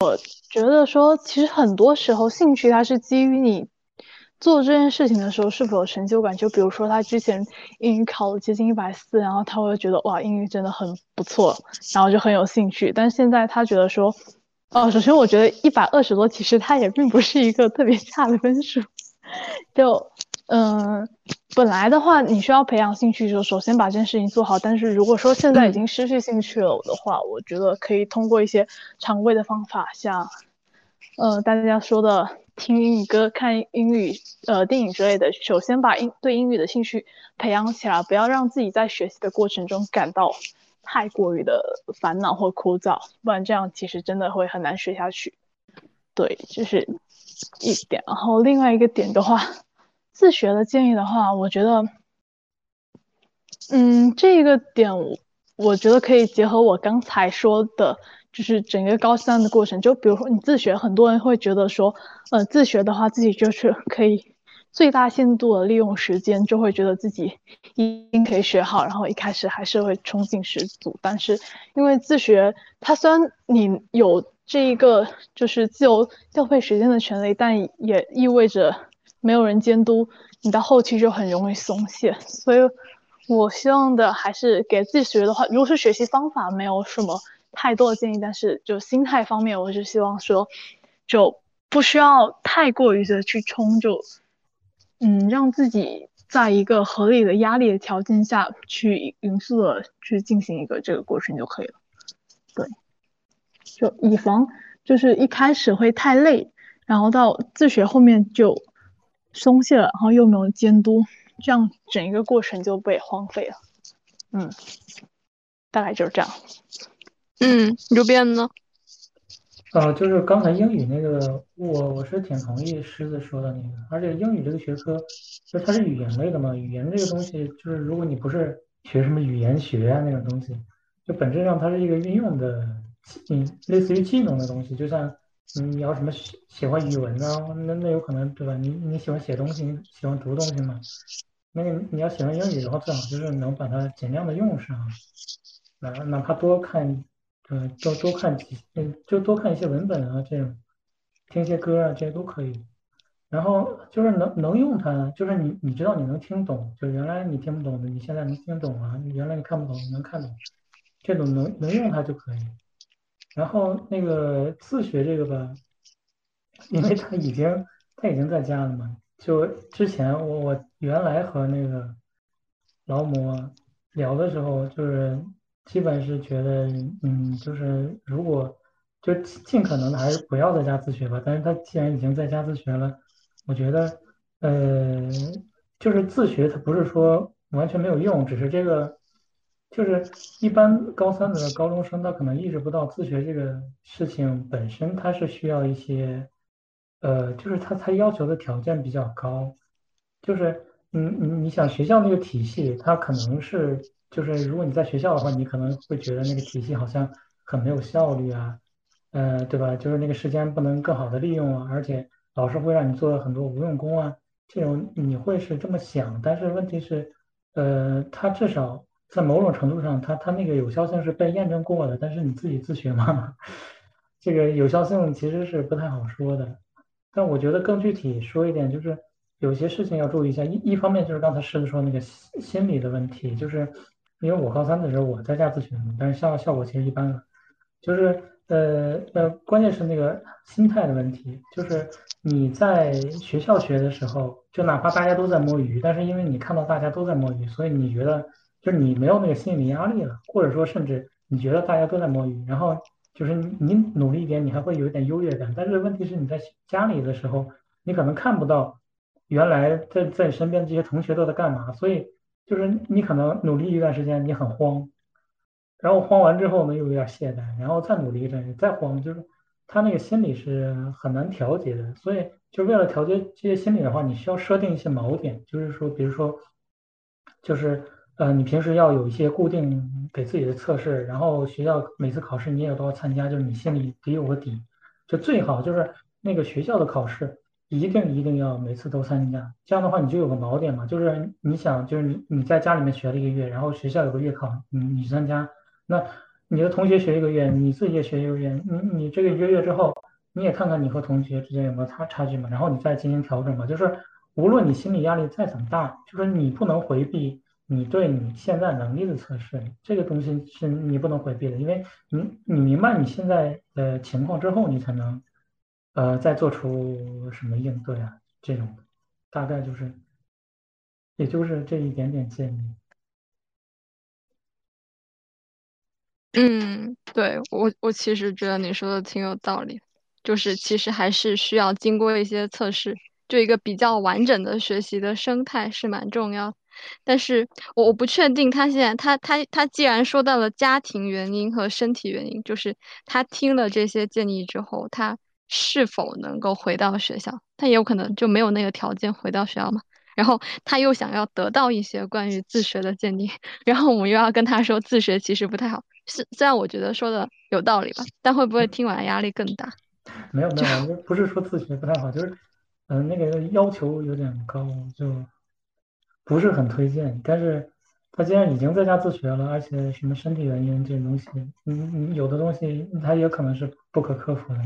[SPEAKER 2] 我觉得说其实很多时候兴趣它是基于你做这件事情的时候是否有成就感。就比如说他之前英语考了接近一百四，然后他会觉得哇英语真的很不错，然后就很有兴趣。但现在他觉得说。哦，首先我觉得一百二十多，其实他也并不是一个特别差的分数。就，嗯，本来的话，你需要培养兴趣，就首先把这件事情做好。但是如果说现在已经失去兴趣了的话，我觉得可以通过一些常规的方法，像，呃，大家说的听英语歌、看英语呃电影之类的，首先把英对英语的兴趣培养起来，不要让自己在学习的过程中感到。太过于的烦恼或枯燥，不然这样其实真的会很难学下去。对，就是一点。然后另外一个点的话，自学的建议的话，我觉得，嗯，这个点我觉得可以结合我刚才说的，就是整个高三的过程。就比如说你自学，很多人会觉得说，呃，自学的话自己就是可以。最大限度的利用时间，就会觉得自己一定可以学好，然后一开始还是会冲劲十足。但是因为自学，它虽然你有这一个就是自由调配时间的权利，但也意味着没有人监督，你到后期就很容易松懈。所以我希望的还是给自己学的话，如果是学习方法没有什么太多的建议，但是就心态方面，我是希望说，就不需要太过于的去冲就。嗯，让自己在一个合理的压力的条件下去匀速的去进行一个这个过程就可以了。对，就以防就是一开始会太累，然后到自学后面就松懈了，然后又没有监督，这样整一个过程就被荒废了。嗯，大概就是这样。
[SPEAKER 1] 嗯，刘边呢？
[SPEAKER 3] 啊，就是刚才英语那个，我我是挺同意狮子说的那个，而且英语这个学科，就它是语言类的嘛，语言这个东西，就是如果你不是学什么语言学啊那种东西，就本质上它是一个运用的，嗯，类似于技能的东西，就像你要什么喜欢语文啊，那那有可能对吧？你你喜欢写东西，你喜欢读东西嘛？那你你要喜欢英语的话，最好就是能把它尽量的用上，哪哪怕多看。嗯，多多看几，嗯，就多看一些文本啊，这样听些歌啊，这些都可以。然后就是能能用它，就是你你知道你能听懂，就原来你听不懂的，你现在能听懂了；原来你看不懂，你能看懂，这种能能用它就可以。然后那个自学这个吧，因为他已经他已经在家了嘛，就之前我我原来和那个劳模聊的时候，就是。基本是觉得，嗯，就是如果就尽可能的还是不要在家自学吧。但是他既然已经在家自学了，我觉得，呃，就是自学，他不是说完全没有用，只是这个，就是一般高三的高中生，他可能意识不到自学这个事情本身，他是需要一些，呃，就是他他要求的条件比较高，就是，嗯，你你想学校那个体系，它可能是。就是如果你在学校的话，你可能会觉得那个体系好像很没有效率啊，呃，对吧？就是那个时间不能更好的利用啊，而且老师会让你做很多无用功啊，这种你会是这么想。但是问题是，呃，他至少在某种程度上，它它那个有效性是被验证过的。但是你自己自学嘛，这个有效性其实是不太好说的。但我觉得更具体说一点，就是有些事情要注意一下。一一方面就是刚才狮子说那个心心理的问题，就是。因为我高三的时候我在家自学，但是效效果其实一般了，就是呃呃，关键是那个心态的问题，就是你在学校学的时候，就哪怕大家都在摸鱼，但是因为你看到大家都在摸鱼，所以你觉得就是你没有那个心理压力了，或者说甚至你觉得大家都在摸鱼，然后就是你你努力一点，你还会有一点优越感。但是问题是你在家里的时候，你可能看不到原来在在你身边这些同学都在干嘛，所以就是你可能努力一段时间，你很慌，然后慌完之后呢又有点懈怠，然后再努力一阵再慌，就是他那个心理是很难调节的，所以就为了调节这些心理的话，你需要设定一些锚点，就是说，比如说，就是呃，你平时要有一些固定给自己的测试，然后学校每次考试你也都要参加，就是你心里得有个底，就最好就是那个学校的考试。一定一定要每次都参加，这样的话你就有个锚点嘛。就是你想，就是你你在家里面学了一个月，然后学校有个月考，你你参加，那你的同学学一个月，你自己也学一个月，你你这个一个月之后，你也看看你和同学之间有没有差差距嘛，然后你再进行调整嘛。就是无论你心理压力再怎么大，就是你不能回避你对你现在能力的测试，这个东西是你不能回避的，因为你你明白你现在的情况之后，你才能。呃，再做出什么应对啊？这种大概就是，也就是这一点点建议。
[SPEAKER 1] 嗯，对我我其实觉得你说的挺有道理，就是其实还是需要经过一些测试，就一个比较完整的学习的生态是蛮重要。但是我我不确定他现在他他他既然说到了家庭原因和身体原因，就是他听了这些建议之后，他。是否能够回到学校？他也有可能就没有那个条件回到学校嘛。然后他又想要得到一些关于自学的建议，然后我们又要跟他说自学其实不太好。是虽然我觉得说的有道理吧，但会不会听完压力更大？
[SPEAKER 3] 没有没有，不是说自学不太好，就是嗯那个要求有点高，就不是很推荐。但是他既然已经在家自学了，而且什么身体原因这种东西，嗯嗯，有的东西他也可能是不可克服的。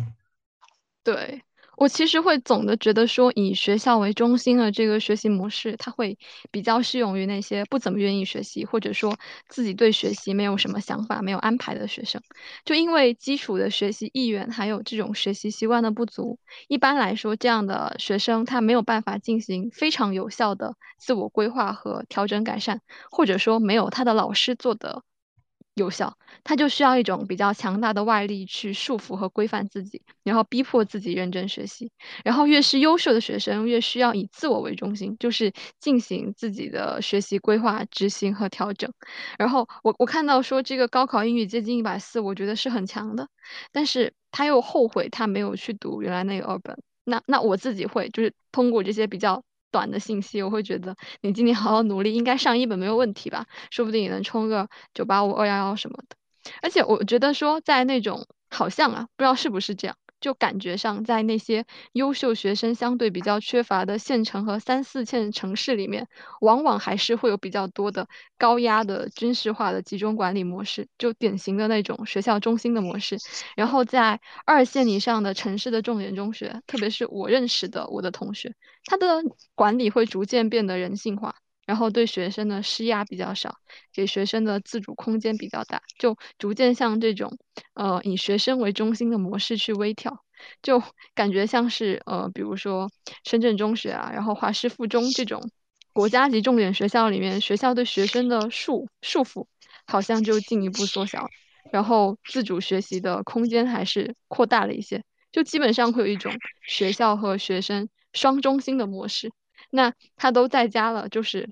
[SPEAKER 1] 对我其实会总的觉得说，以学校为中心的这个学习模式，它会比较适用于那些不怎么愿意学习，或者说自己对学习没有什么想法、没有安排的学生。就因为基础的学习意愿还有这种学习习惯的不足，一般来说，这样的学生他没有办法进行非常有效的自我规划和调整改善，或者说没有他的老师做的。有效，他就需要一种比较强大的外力去束缚和规范自己，然后逼迫自己认真学习。然后越是优秀的学生，越需要以自我为中心，就是进行自己的学习规划、执行和调整。然后我我看到说这个高考英语接近一百四，我觉得是很强的，但是他又后悔他没有去读原来那个二本。那那我自己会就是通过这些比较。短的信息，我会觉得你今年好好努力，应该上一本没有问题吧？说不定也能冲个九八五、二幺幺什么的。而且我觉得说，在那种好像啊，不知道是不是这样。就感觉上，在那些优秀学生相对比较缺乏的县城和三四线城市里面，往往还是会有比较多的高压的军事化的集中管理模式，就典型的那种学校中心的模式。然后在二线以上的城市的重点中学，特别是我认识的我的同学，他的管理会逐渐变得人性化。然后对学生的施压比较少，给学生的自主空间比较大，就逐渐向这种呃以学生为中心的模式去微调，就感觉像是呃比如说深圳中学啊，然后华师附中这种国家级重点学校里面，学校对学生的束束缚好像就进一步缩小，然后自主学习的空间还是扩大了一些，就基本上会有一种学校和学生双中心的模式。那他都在家了，就是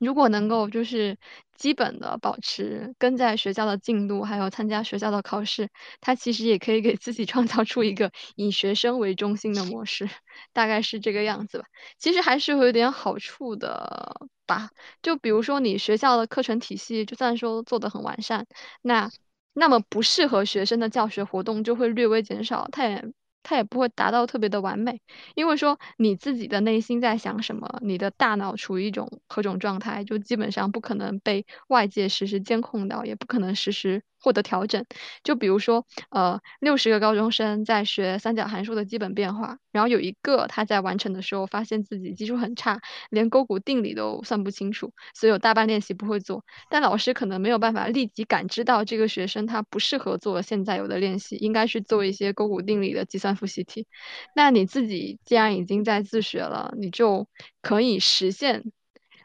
[SPEAKER 1] 如果能够就是基本的保持跟在学校的进度，还有参加学校的考试，他其实也可以给自己创造出一个以学生为中心的模式，大概是这个样子吧。其实还是会有点好处的吧。就比如说你学校的课程体系，就算说做的很完善，那那么不适合学生的教学活动就会略微减少，它也。它也不会达到特别的完美，因为说你自己的内心在想什么，你的大脑处于一种何种状态，就基本上不可能被外界实时监控到，也不可能实时。获得调整，就比如说，呃，六十个高中生在学三角函数的基本变化，然后有一个他在完成的时候发现自己基础很差，连勾股定理都算不清楚，所以有大半练习不会做。但老师可能没有办法立即感知到这个学生他不适合做现在有的练习，应该去做一些勾股定理的计算复习题。那你自己既然已经在自学了，你就可以实现。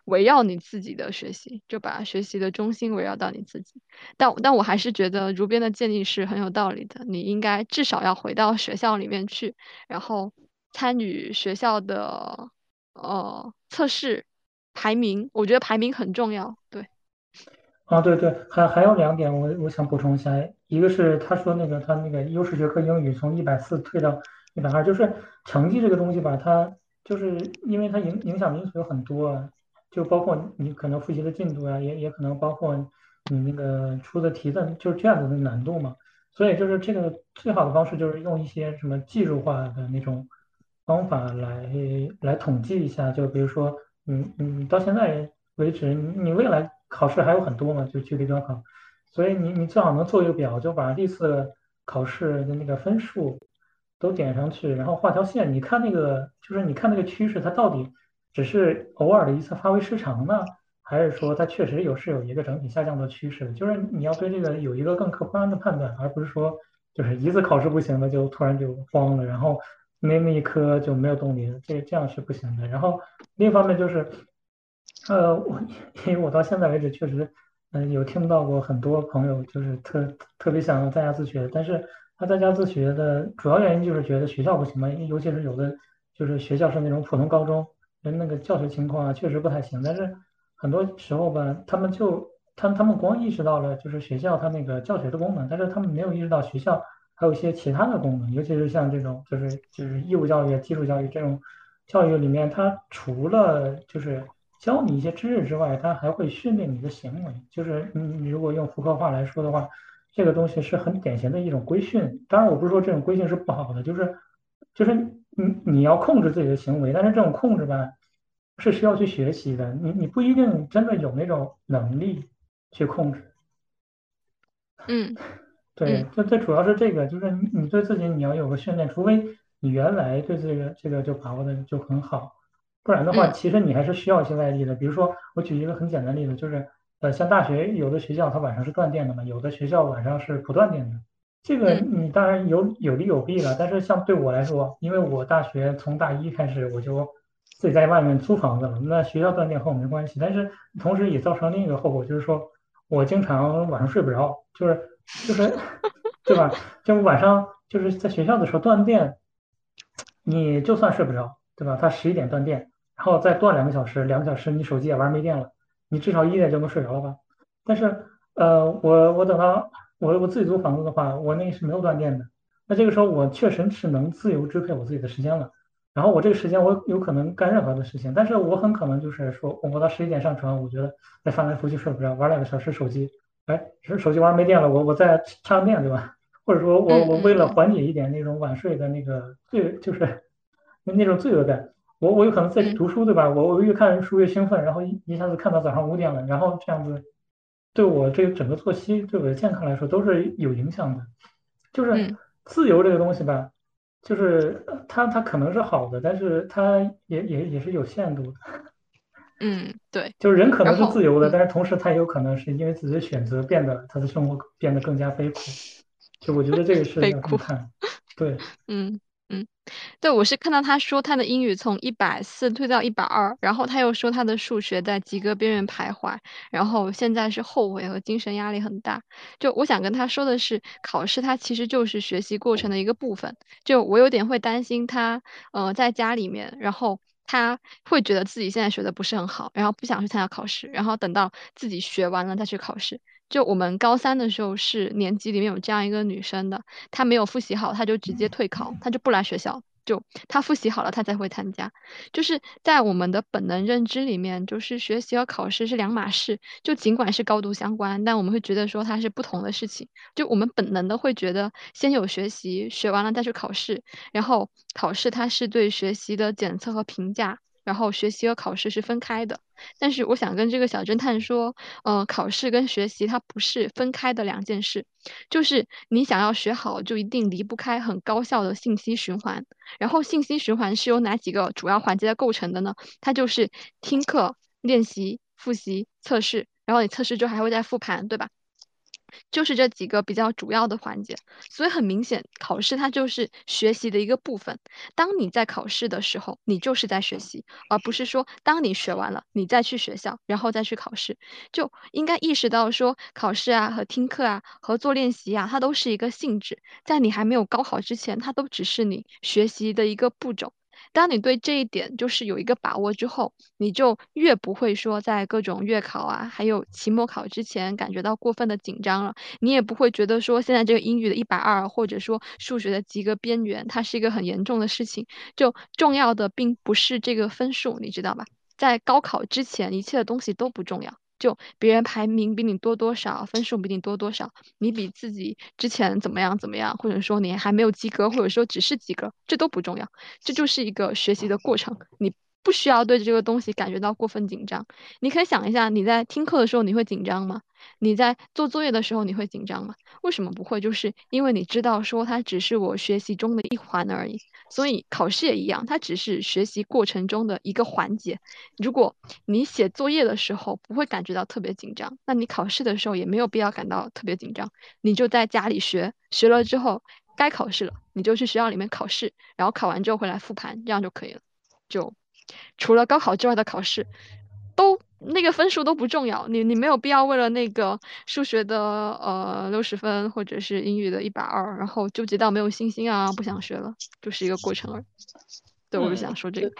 [SPEAKER 1] 围绕你自己的学习，就把学习的中心围绕到你自己。但但我还是觉得如边的建议是很有道理的。你应该至少要回到学校里面去，然后参与学校的呃测试排名，我觉得排名很重要。对，
[SPEAKER 3] 啊，对对，还还有两点我我想补充一下，一个是他说那个他那个优势学科英语从一百四退到一百二，就是成绩这个东西吧，它就是因为它影影响因素有很多啊，就包括你可能复习的进度啊，也也可能包括你那个出的题的，就是卷子的难度嘛。所以就是这个最好的方式就是用一些什么技术化的那种方法来来统计一下，就比如说，嗯嗯，到现在为止，你未来考试还有很多嘛，就距离高考，所以你你最好能做一个表，就把历次考试的那个分数都点上去，然后画条线，你看那个就是你看那个趋势，它到底只是偶尔的一次发挥失常呢？还是说它确实有是有一个整体下降的趋势，就是你要对这个有一个更客观的判断，而不是说就是一次考试不行了就突然就慌了，然后那那一科就没有动力了，这这样是不行的。然后另一方面就是，呃，我因为我到现在为止确实，嗯，有听到过很多朋友就是特特别想在家自学，但是他在家自学的主要原因就是觉得学校不行嘛，尤其是有的就是学校是那种普通高中，人那个教学情况啊确实不太行，但是。很多时候吧，他们就他他们光意识到了就是学校它那个教学的功能，但是他们没有意识到学校还有一些其他的功能，尤其是像这种就是就是义务教育、基础教育这种教育里面，它除了就是教你一些知识之外，它还会训练你的行为。就是你你如果用福柯话来说的话，这个东西是很典型的一种规训。当然，我不是说这种规训是不好的，就是就是你你要控制自己的行为，但是这种控制吧。是需要去学习的，你你不一定真的有那种能力去控制。
[SPEAKER 1] 嗯，
[SPEAKER 3] 对，这这主要是这个，就是你你对自己你要有个训练，除非你原来对这个这个就把握的就很好，不然的话，其实你还是需要一些外力的。比如说，我举一个很简单的例子，就是呃，像大学有的学校它晚上是断电的嘛，有的学校晚上是不断电的。这个你当然有有利有弊了，但是像对我来说，因为我大学从大一开始我就。自己在外面租房子了，那学校断电和我没关系，但是同时也造成另一个后果，就是说我经常晚上睡不着，就是就是，对吧？就晚上就是在学校的时候断电，你就算睡不着，对吧？他十一点断电，然后再断两个小时，两个小时你手机也玩没电了，你至少一点就能睡着了吧？但是呃，我我等到我我自己租房子的话，我那个是没有断电的，那这个时候我确实是能自由支配我自己的时间了。然后我这个时间我有可能干任何的事情，但是我很可能就是说，我到十一点上床，我觉得再翻来覆去睡不着，玩两个小时手机，哎，手手机玩没电了，我我再插个电，对吧？或者说我我为了缓解一点那种晚睡的那个罪，就是 那种罪恶感，我我有可能在读书，对吧？我我越看书越兴奋，然后一一下子看到早上五点了，然后这样子对我这个整个作息对我的健康来说都是有影响的，就是自由这个东西吧。就是它，它可能是好的，但是它也也也是有限度的。
[SPEAKER 1] 嗯，对，
[SPEAKER 3] 就是人可能是自由的，但是同时他也有可能是因为自己的选择变得他的生活变得更加悲苦。就我觉得这个是要看，对，
[SPEAKER 1] 嗯。嗯，对，我是看到他说他的英语从一百四退到一百二，然后他又说他的数学在及格边缘徘徊，然后现在是后悔和精神压力很大。就我想跟他说的是，考试它其实就是学习过程的一个部分。就我有点会担心他，呃，在家里面，然后他会觉得自己现在学的不是很好，然后不想去参加考试，然后等到自己学完了再去考试。就我们高三的时候是年级里面有这样一个女生的，她没有复习好，她就直接退考，她就不来学校。就她复习好了，她才会参加。就是在我们的本能认知里面，就是学习和考试是两码事。就尽管是高度相关，但我们会觉得说它是不同的事情。就我们本能的会觉得，先有学习，学完了再去考试，然后考试它是对学习的检测和评价。然后学习和考试是分开的，但是我想跟这个小侦探说，呃，考试跟学习它不是分开的两件事，就是你想要学好，就一定离不开很高效的信息循环。然后信息循环是由哪几个主要环节的构成的呢？它就是听课、练习、复习、测试，然后你测试之后还会再复盘，对吧？就是这几个比较主要的环节，所以很明显，考试它就是学习的一个部分。当你在考试的时候，你就是在学习，而不是说当你学完了，你再去学校，然后再去考试，就应该意识到说，考试啊和听课啊和做练习啊，它都是一个性质，在你还没有高考之前，它都只是你学习的一个步骤。当你对这一点就是有一个把握之后，你就越不会说在各种月考啊，还有期末考之前感觉到过分的紧张了。你也不会觉得说现在这个英语的一百二，或者说数学的及格边缘，它是一个很严重的事情。就重要的并不是这个分数，你知道吧？在高考之前，一切的东西都不重要。就别人排名比你多多少，分数比你多多少，你比自己之前怎么样怎么样，或者说你还没有及格，或者说只是及格，这都不重要。这就是一个学习的过程，你不需要对这个东西感觉到过分紧张。你可以想一下，你在听课的时候你会紧张吗？你在做作业的时候你会紧张吗？为什么不会？就是因为你知道说它只是我学习中的一环而已。所以考试也一样，它只是学习过程中的一个环节。如果你写作业的时候不会感觉到特别紧张，那你考试的时候也没有必要感到特别紧张。你就在家里学，学了之后该考试了，你就去学校里面考试，然后考完之后回来复盘，这样就可以了。就除了高考之外的考试，都。那个分数都不重要，你你没有必要为了那个数学的呃六十分或者是英语的一百二，然后纠结到没有信心啊，不想学了，就是一个过程而已。对，我就想说这个。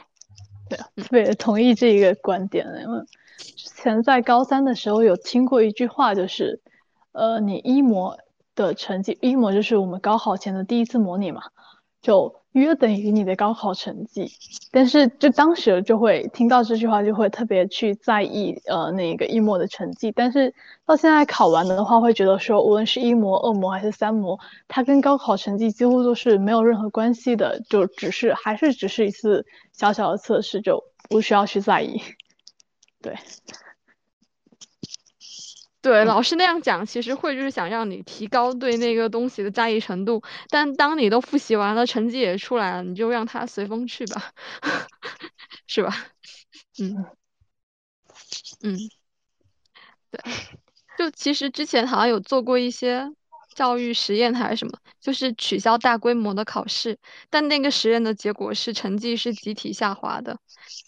[SPEAKER 2] 对啊，特别同意这一个观点，因为之前在高三的时候有听过一句话，就是呃，你一模的成绩，一模就是我们高考前的第一次模拟嘛，就。约等于你的高考成绩，但是就当时就会听到这句话，就会特别去在意呃那个一模的成绩。但是到现在考完了的话，会觉得说，无论是一模、二模还是三模，它跟高考成绩几乎都是没有任何关系的，就只是还是只是一次小小的测试，就不需要去在意。对。
[SPEAKER 1] 对，老师那样讲，其实会就是想让你提高对那个东西的在意程度。但当你都复习完了，成绩也出来了，你就让它随风去吧，是吧？嗯嗯，对，就其实之前好像有做过一些教育实验还是什么，就是取消大规模的考试，但那个实验的结果是成绩是集体下滑的，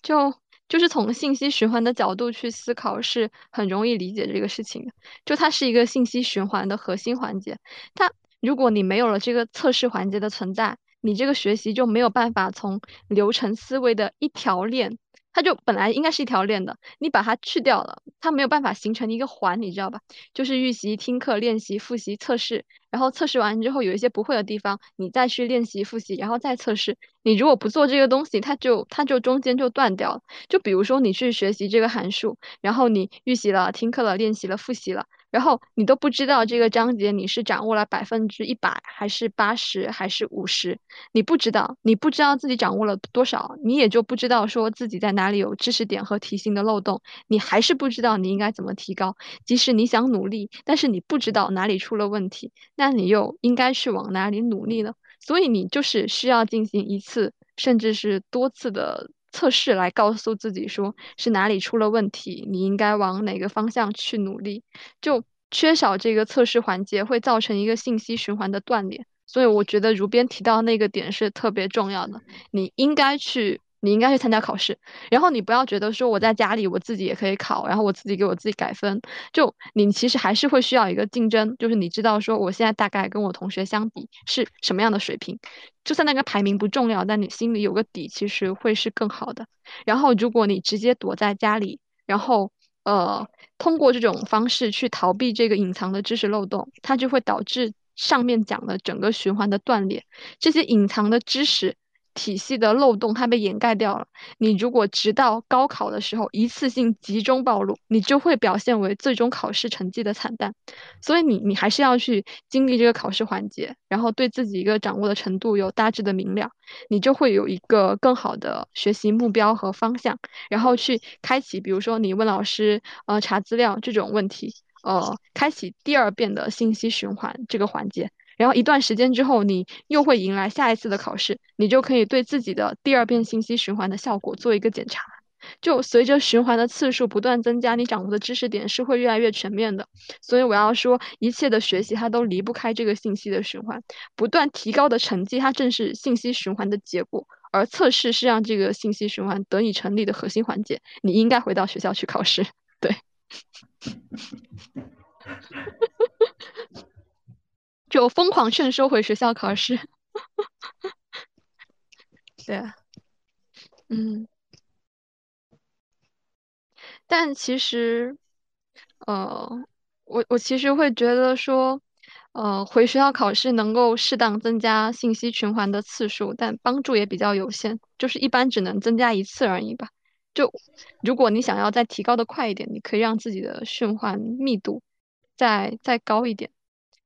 [SPEAKER 1] 就。就是从信息循环的角度去思考，是很容易理解这个事情的。就它是一个信息循环的核心环节。它如果你没有了这个测试环节的存在，你这个学习就没有办法从流程思维的一条链。它就本来应该是一条链的，你把它去掉了，它没有办法形成一个环，你知道吧？就是预习、听课、练习、复习、测试，然后测试完之后有一些不会的地方，你再去练习、复习，然后再测试。你如果不做这个东西，它就它就中间就断掉了。就比如说你去学习这个函数，然后你预习了、听课了、练习了、复习了。然后你都不知道这个章节你是掌握了百分之一百还是八十还是五十，你不知道，你不知道自己掌握了多少，你也就不知道说自己在哪里有知识点和题型的漏洞，你还是不知道你应该怎么提高。即使你想努力，但是你不知道哪里出了问题，那你又应该去往哪里努力呢？所以你就是需要进行一次甚至是多次的测试来告诉自己说是哪里出了问题，你应该往哪个方向去努力。就缺少这个测试环节，会造成一个信息循环的断裂。所以我觉得如边提到那个点是特别重要的，你应该去。你应该去参加考试，然后你不要觉得说我在家里我自己也可以考，然后我自己给我自己改分。就你其实还是会需要一个竞争，就是你知道说我现在大概跟我同学相比是什么样的水平，就算那个排名不重要，但你心里有个底，其实会是更好的。然后如果你直接躲在家里，然后呃通过这种方式去逃避这个隐藏的知识漏洞，它就会导致上面讲的整个循环的断裂，这些隐藏的知识。体系的漏洞，它被掩盖掉了。你如果直到高考的时候一次性集中暴露，你就会表现为最终考试成绩的惨淡。所以你你还是要去经历这个考试环节，然后对自己一个掌握的程度有大致的明了，你就会有一个更好的学习目标和方向，然后去开启，比如说你问老师呃查资料这种问题，呃开启第二遍的信息循环这个环节。然后一段时间之后，你又会迎来下一次的考试，你就可以对自己的第二遍信息循环的效果做一个检查。就随着循环的次数不断增加，你掌握的知识点是会越来越全面的。所以我要说，一切的学习它都离不开这个信息的循环，不断提高的成绩，它正是信息循环的结果。而测试是让这个信息循环得以成立的核心环节。你应该回到学校去考试，对。就疯狂劝收回学校考试，对，嗯，但其实，呃，我我其实会觉得说，呃，回学校考试能够适当增加信息循环的次数，但帮助也比较有限，就是一般只能增加一次而已吧。就如果你想要再提高的快一点，你可以让自己的循环密度再再高一点。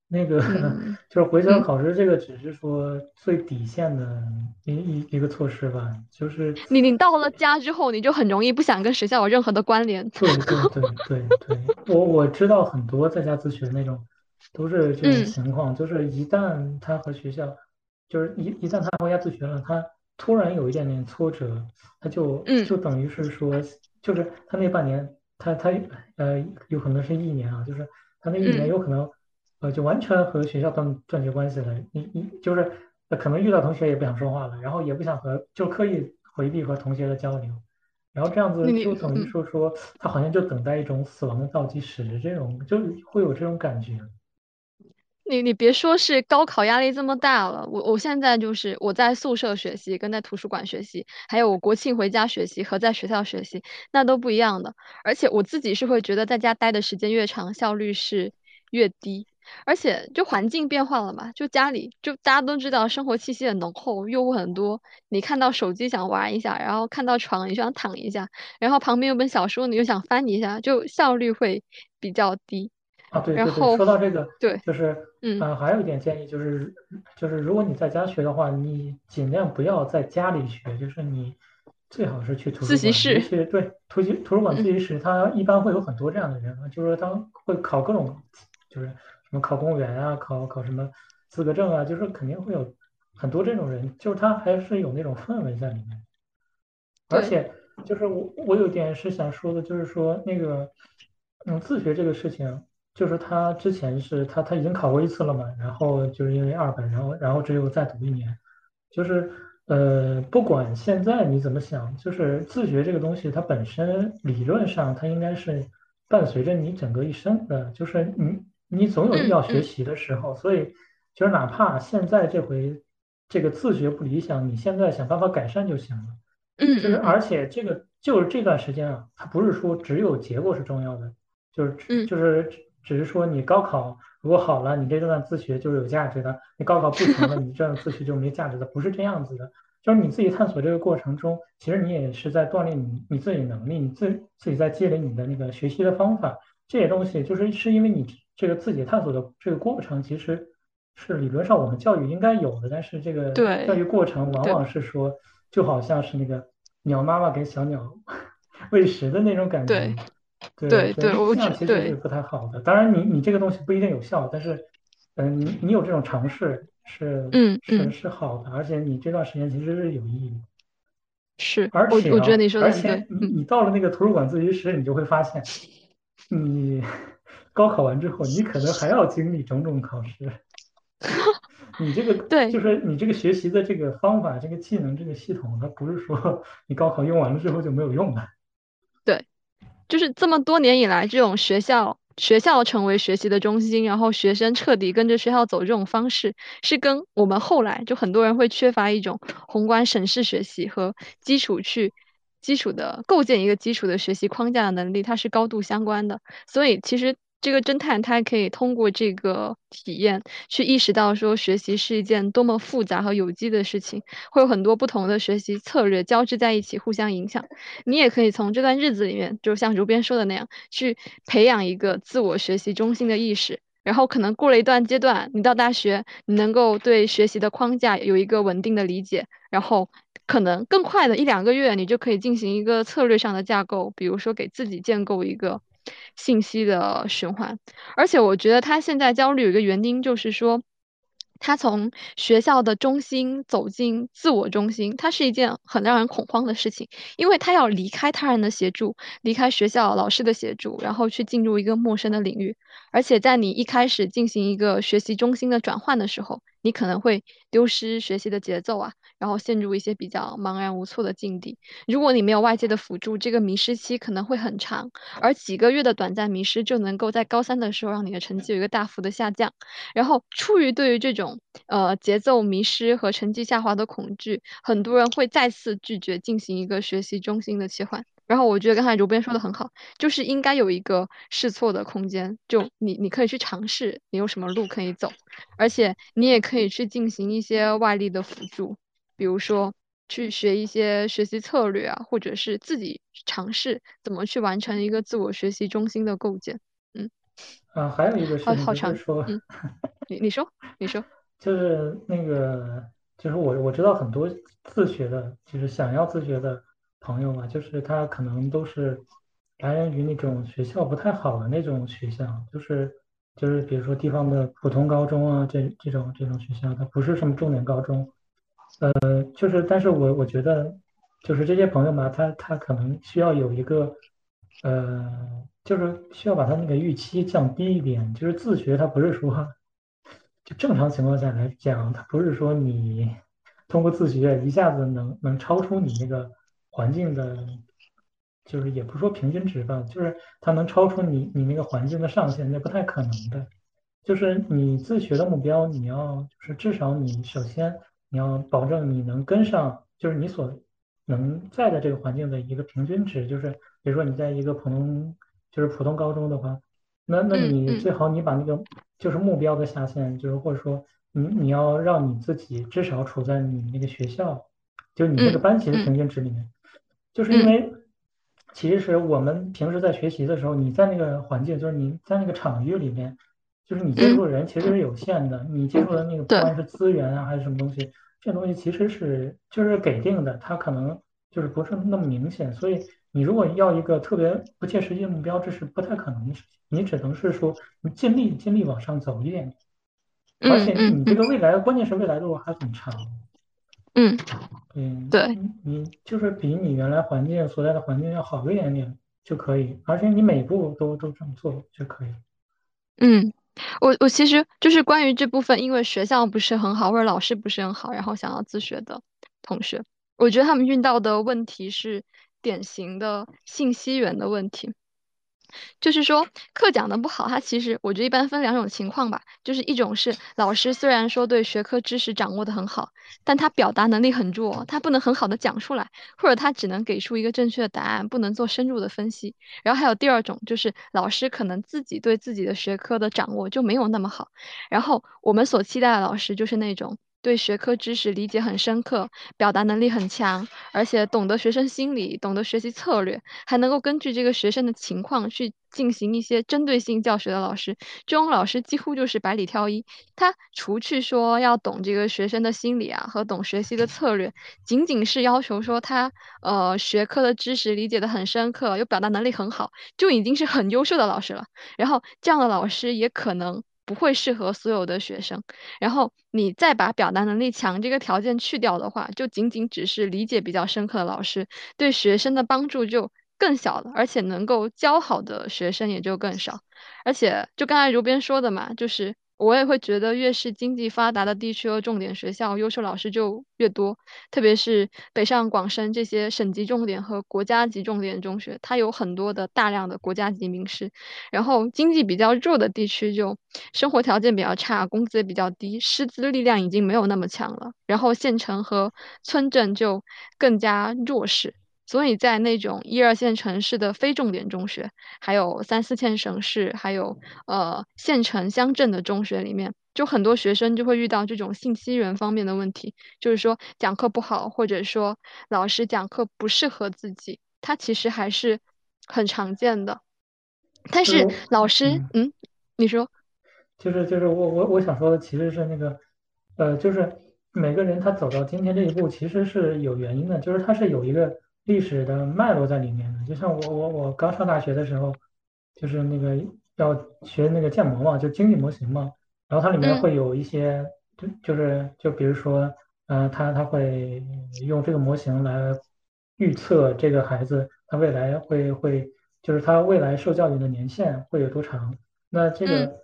[SPEAKER 3] 那个
[SPEAKER 1] 嗯
[SPEAKER 3] 就是回校
[SPEAKER 1] 嗯，
[SPEAKER 3] 考试，这个只是说最底线的一一一个措施吧，就是
[SPEAKER 1] 你你到了家之后，你就很容易不想跟学校有任何的关联。
[SPEAKER 3] 对对 对对对，我我知道很多在家自学那种，都是这种
[SPEAKER 1] 嗯
[SPEAKER 3] 情况，就是一旦他和学校，就是一一旦他回家自学了，他突然有一点点挫折，他就
[SPEAKER 1] 嗯
[SPEAKER 3] 就等于是说，就是他那半年，他他呃有可能是一年啊，就是他那一年
[SPEAKER 1] 嗯
[SPEAKER 3] 有可能呃就完全和学校断断绝关系了，你你就是呃可能遇到同学也不想说话了，然后也不想和就刻意回避和同学的交流。然后这样子就等于
[SPEAKER 1] 嗯。
[SPEAKER 3] 说说他好像就等待一种死亡的倒计时，这种就会有这种感觉。
[SPEAKER 1] 你你别说是高考压力这么大了，我我现在就是我在宿舍学习，跟在图书馆学习，还有我国庆回家学习和在学校学习，那都不一样的。而且我自己是会觉得在家待的时间越长，效率是越低。而且就环境变化了嘛，就家里就大家都知道生活气息很浓厚，诱惑很多。你看到手机想玩一下，然后看到床你就想躺一下，然后旁边有本小说你就想翻一下，就效率会比较低。
[SPEAKER 3] 啊，对对对，
[SPEAKER 1] 然后
[SPEAKER 3] 说到这个，
[SPEAKER 1] 对，
[SPEAKER 3] 就是，
[SPEAKER 1] 嗯，
[SPEAKER 3] 呃，还有一点建议就是，就是如果你在家学的话，你尽量不要在家里学，就是你最好是去图
[SPEAKER 1] 自
[SPEAKER 3] 书馆，自
[SPEAKER 1] 习室，
[SPEAKER 3] 其对图书图书馆自
[SPEAKER 1] 嗯。
[SPEAKER 3] 习室，它一般会有很多这样的人啊，就是说他会考各种，就是什么考公务员啊，考考什么资格证啊，就是肯定会有很多这种人，就是他还是有那种氛围在里面。而，且就是我我有点是想说的，就是说那个嗯自学这个事情，就是他之前是他他已经考过一次了嘛，然后就是因为二本，然后然后只有再读一年，就是呃不管现在你怎么想，就是自学这个东西，它本身理论上它应该是伴随着你整个一生的，就是你你总有要学习的时候，所以就是哪怕现在这回这个自学不理想，你现在想办法改善就行了。就是
[SPEAKER 1] 嗯嗯嗯
[SPEAKER 3] 而且这个就是这段时间啊，它不是说只有结果是重要的，就是就是只只是说你高考如果好了，你这段自学就是有价值的；你高考不行了，你这段自学就没价值的，不是这样子的。就是你自己探索这个过程中，其实你也是在锻炼你你自己能力，你自自己在积累你的那个学习的方法。这些东西就是是因为你这个自己探索的这个过程，其实是理论上我们教育应该有的，但是这个教育过程往往是说。就好像是那个鸟妈妈给小鸟 喂食的那种感觉。
[SPEAKER 1] 对
[SPEAKER 3] 对对，这样其实是不太好的。当然你，你这个东西不一定有效，但是，嗯、你你有这种尝试是是
[SPEAKER 1] 嗯是
[SPEAKER 3] 是好的，而且你这段时间其实是有意义的。
[SPEAKER 1] 是，
[SPEAKER 3] 而
[SPEAKER 1] 我我觉得你说的对，
[SPEAKER 3] 而且你到了那个图书馆自习室，你就会发现，你 高考完之后，你可能还要经历种种考试。你这个
[SPEAKER 1] 对就。
[SPEAKER 3] 是你这个学习的这个方法、这个技能、这个系统，它不是说你高考用完了之后就没有用的。
[SPEAKER 1] 对。就是这么多年以来，这种学校学校成为学习的中心，然后学生彻底跟着学校走这种方式，是跟我们后来就很多人会缺乏一种宏观审视学习和基础去基础的构建一个基础的学习框架的能力，它是高度相关的。所以其实这个侦探他可以通过这个体验去意识到说学习是一件多么复杂和有机的事情，会有很多不同的学习策略交织在一起，互相影响。你也可以从这段日子里面，就像如边说的那样，去培养一个自我学习中心的意识。然后可能过了一段阶段，你到大学，你能够对学习的框架有一个稳定的理解，然后可能更快的一两个月，你就可以进行一个策略上的架构，比如说给自己建构一个信息的循环。而且我觉得他现在焦虑有一个原因，就是说。他从学校的中心走进自我中心，它是一件很让人恐慌的事情，因为他要离开他人的协助，离开学校老师的协助，然后去进入一个陌生的领域。而且在你一开始进行一个学习中心的转换的时候，你可能会丢失学习的节奏啊，然后陷入一些比较茫然无措的境地。如果你没有外界的辅助，这个迷失期可能会很长，而几个月的短暂迷失就能够在高三的时候让你的成绩有一个大幅的下降。然后出于对于这种呃节奏迷失和成绩下滑的恐惧，很多人会再次拒绝进行一个学习中心的切换。然后我觉得刚才主编说的很好，就是应该有一个试错的空间，就你你可以去尝试，你有什么路可以走，而且你也可以去进行一些外力的辅助，比如说去学一些学习策略啊，或者是自己尝试怎么去完成一个自我学习中心的构建。嗯，
[SPEAKER 3] 啊，还有一个事情就是 说，
[SPEAKER 1] 你你说你说，
[SPEAKER 3] 就是那个就是我我知道很多自学的，就是想要自学的。朋友嘛，就是他可能都是来源于那种学校不太好的那种学校，就是就是比如说地方的普通高中啊，这这种这种学校，它不是什么重点高中，呃，就是但是我我觉得就是这些朋友嘛，他他可能需要有一个呃，就是需要把他那个预期降低一点，就是自学，他不是说就正常情况下来讲，他不是说你通过自学一下子能能超出你那个。环境的，就是也不是说平均值吧，就是它能超出你你那个环境的上限，那不太可能的。就是你自学的目标，你要就是至少你首先你要保证你能跟上，就是你所能在的这个环境的一个平均值。就是比如说你在一个普通就是普通高中的话，那那你最好你把那个就是目标的下限，就是或者说你你要让你自己至少处在你那个学校，就你那个班级的平均值里面。就是因为，其实我们平时在学习的时候，你在那个环境，就是你在那个场域里面，就是你接触的人其实是有限的，你接触的那个不管是资源啊还是什么东西，这东西其实是就是给定的，它可能就是不是那么明显。所以你如果要一个特别不切实际的目标，这是不太可能的事情。你只能是说你尽力尽力往上走一点，而且你这个未来，关键是未来路还很长。
[SPEAKER 1] 嗯，
[SPEAKER 3] 嗯，
[SPEAKER 1] 对，
[SPEAKER 3] 你就是比你原来环境所在的环境要好一点点就可以，而且你每步都都这么做就可以。
[SPEAKER 1] 嗯，我我其实就是关于这部分，因为学校不是很好或者老师不是很好，然后想要自学的同学，我觉得他们遇到的问题是典型的信息源的问题。就是说，课讲的不好，它其实我觉得一般分两种情况吧。就是一种是老师虽然说对学科知识掌握的很好，但他表达能力很弱，他不能很好的讲出来，或者他只能给出一个正确的答案，不能做深入的分析。然后还有第二种，就是老师可能自己对自己的学科的掌握就没有那么好。然后我们所期待的老师就是那种。对学科知识理解很深刻，表达能力很强，而且懂得学生心理，懂得学习策略，还能够根据这个学生的情况去进行一些针对性教学的老师，这种老师几乎就是百里挑一。他除去说要懂这个学生的心理啊和懂学习的策略，仅仅是要求说他呃学科的知识理解的很深刻，又表达能力很好，就已经是很优秀的老师了。然后这样的老师也可能。不会适合所有的学生，然后你再把表达能力强这个条件去掉的话，就仅仅只是理解比较深刻的老师，对学生的帮助就更小了，而且能够教好的学生也就更少，而且就刚才如边说的嘛，就是。我也会觉得，越是经济发达的地区和重点学校，优秀老师就越多。特别是北上广深这些省级重点和国家级重点中学，它有很多的大量的国家级名师。然后经济比较弱的地区，就生活条件比较差，工资也比较低，师资力量已经没有那么强了。然后县城和村镇就更加弱势。所以在那种一二线城市的非重点中学，还有三四线省市，还有呃县城乡镇的中学里面，就很多学生就会遇到这种信息源方面的问题，就是说讲课不好，或者说老师讲课不适合自己，它其实还是很常见的。但是老师，嗯，你说，
[SPEAKER 3] 就是就是我我我想说的其实是那个，呃，就是每个人他走到今天这一步，其实是有原因的，就是他是有一个。历史的脉络在里面的，就像我我我刚上大学的时候，就是那个要学那个建模嘛，就经济模型嘛，然后它里面会有一些，就就是就比如说，嗯，他他会用这个模型来预测这个孩子他未来会会，就是他未来受教育的年限会有多长，那这个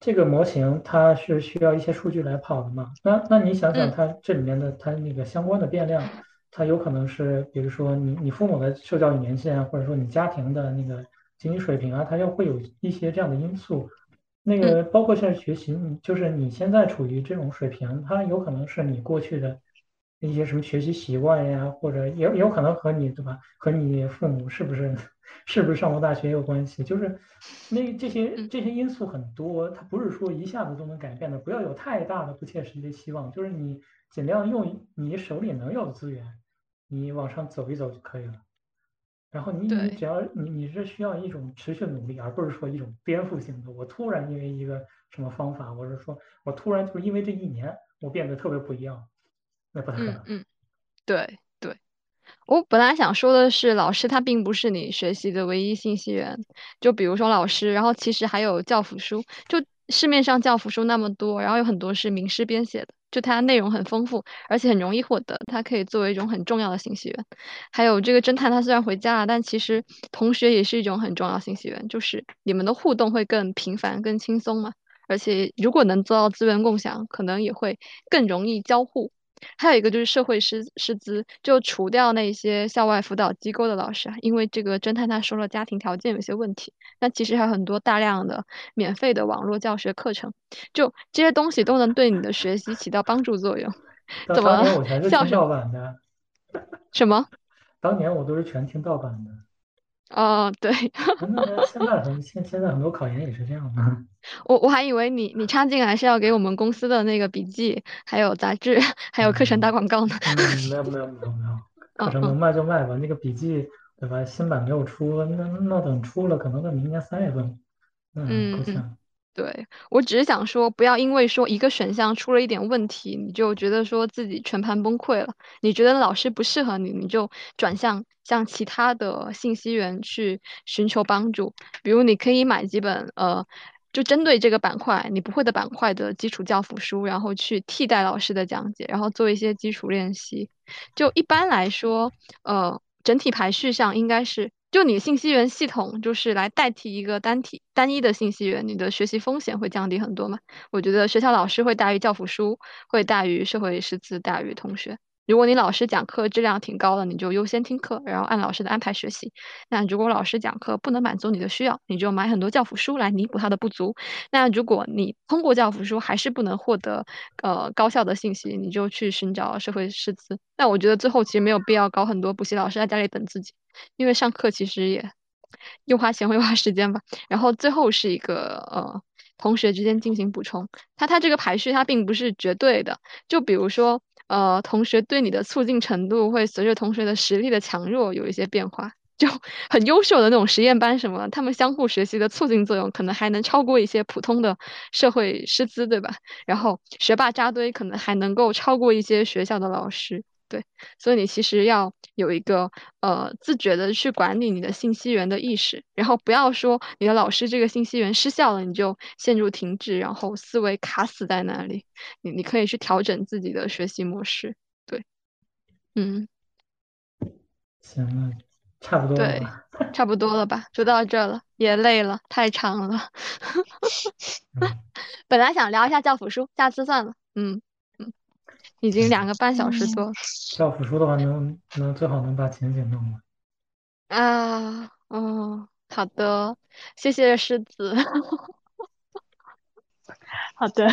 [SPEAKER 3] 这个模型它是需要一些数据来跑的嘛？那那你想想，它这里面的它那个相关的变量，它有可能是，比如说你你父母的受教育年限，或者说你家庭的那个经济水平啊，它要会有一些这样的因素。那个包括现在学习，就是你现在处于这种水平，它有可能是你过去的一些什么学习习惯呀，或者也有可能和你对吧？和你父母是不是？是不是上过大学有关系？就是那这些这些因素很多，它不是说一下子都能改变的。不要有太大的不切实际的期望，就是你尽量用你手里能有的资源，你往上走一走就可以了。然后你你只要你你是需要一种持续努力，而不是说一种颠覆性的。我突然因为一个什么方法，我是说我突然就是因为这一年我变得特别不一样，那不太可能。
[SPEAKER 1] 嗯，对对。我本来想说的是，老师他并不是你学习的唯一信息源。就比如说老师，然后其实还有教辅书。就市面上教辅书那么多，然后有很多是名师编写的，就它内容很丰富，而且很容易获得，它可以作为一种很重要的信息源。还有这个侦探，他虽然回家了，但其实同学也是一种很重要信息源，就是你们的互动会更频繁、更轻松嘛。而且如果能做到资源共享，可能也会更容易交互。还有一个就是社会师师资，就除掉那些校外辅导机构的老师啊，因为这个侦探他说了家庭条件有些问题，那其实还有很多大量的免费的网络教学课程，就这些东西都能对你的学习起到帮助作用。怎么？
[SPEAKER 3] 我全是听盗版的。
[SPEAKER 1] 什么？
[SPEAKER 3] 当年我都是全听盗版的。
[SPEAKER 1] 哦，对。
[SPEAKER 3] 那现在很现现在很多考研也是这样的。
[SPEAKER 1] 我我还以为你你插进来是要给我们公司的那个笔记，还有杂志，还有课程打广告呢。
[SPEAKER 3] 嗯，没有没有没有没有，课程能卖就卖吧。那个笔记对吧？新版没有出，那那等出了，可能在明年三月份。嗯，够呛。
[SPEAKER 1] 对我只是想说，不要因为说一个选项出了一点问题，你就觉得说自己全盘崩溃了。你觉得老师不适合你，你就转向向其他的信息源去寻求帮助。比如你可以买几本呃，就针对这个板块你不会的板块的基础教辅书，然后去替代老师的讲解，然后做一些基础练习。就一般来说，呃，整体排序上应该是。就你信息源系统就是来代替一个单体单一的信息源，你的学习风险会降低很多嘛？我觉得学校老师会大于教辅书，会大于社会师资，大于同学。如果你老师讲课质量挺高的，你就优先听课，然后按老师的安排学习。那如果老师讲课不能满足你的需要，你就买很多教辅书来弥补他的不足。那如果你通过教辅书还是不能获得呃高效的信息，你就去寻找社会师资。那我觉得最后其实没有必要搞很多补习老师在家里等自己，因为上课其实也又花钱又花时间吧。然后最后是一个呃同学之间进行补充，他他这个排序它并不是绝对的，就比如说。呃，同学对你的促进程度会随着同学的实力的强弱有一些变化。就 很优秀的那种实验班什么，他们相互学习的促进作用可能还能超过一些普通的社会师资，对吧？然后学霸扎堆可能还能够超过一些学校的老师。对，所以你其实要有一个呃自觉的去管理你的信息源的意识，然后不要说你的老师这个信息源失效了，你就陷入停滞，然后思维卡死在那里。你你可以去调整自己的学习模式。对，嗯，
[SPEAKER 3] 行了，差不多了。
[SPEAKER 1] 对，差不多了吧，就到这了，也累了，太长了。本来想聊一下教辅书，下次算了。嗯。已经两个半小时多。
[SPEAKER 3] 教辅书的话，能能最好能把情景弄完。
[SPEAKER 1] 啊，哦，好的，谢谢狮子。
[SPEAKER 2] 好的。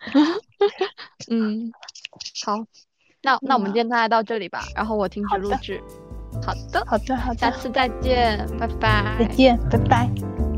[SPEAKER 1] 嗯，好，那那我们今天大概到这里吧，然后我停止录制。好的，
[SPEAKER 2] 好的，好的，
[SPEAKER 1] 下次再见，拜拜。
[SPEAKER 2] 再见，拜拜。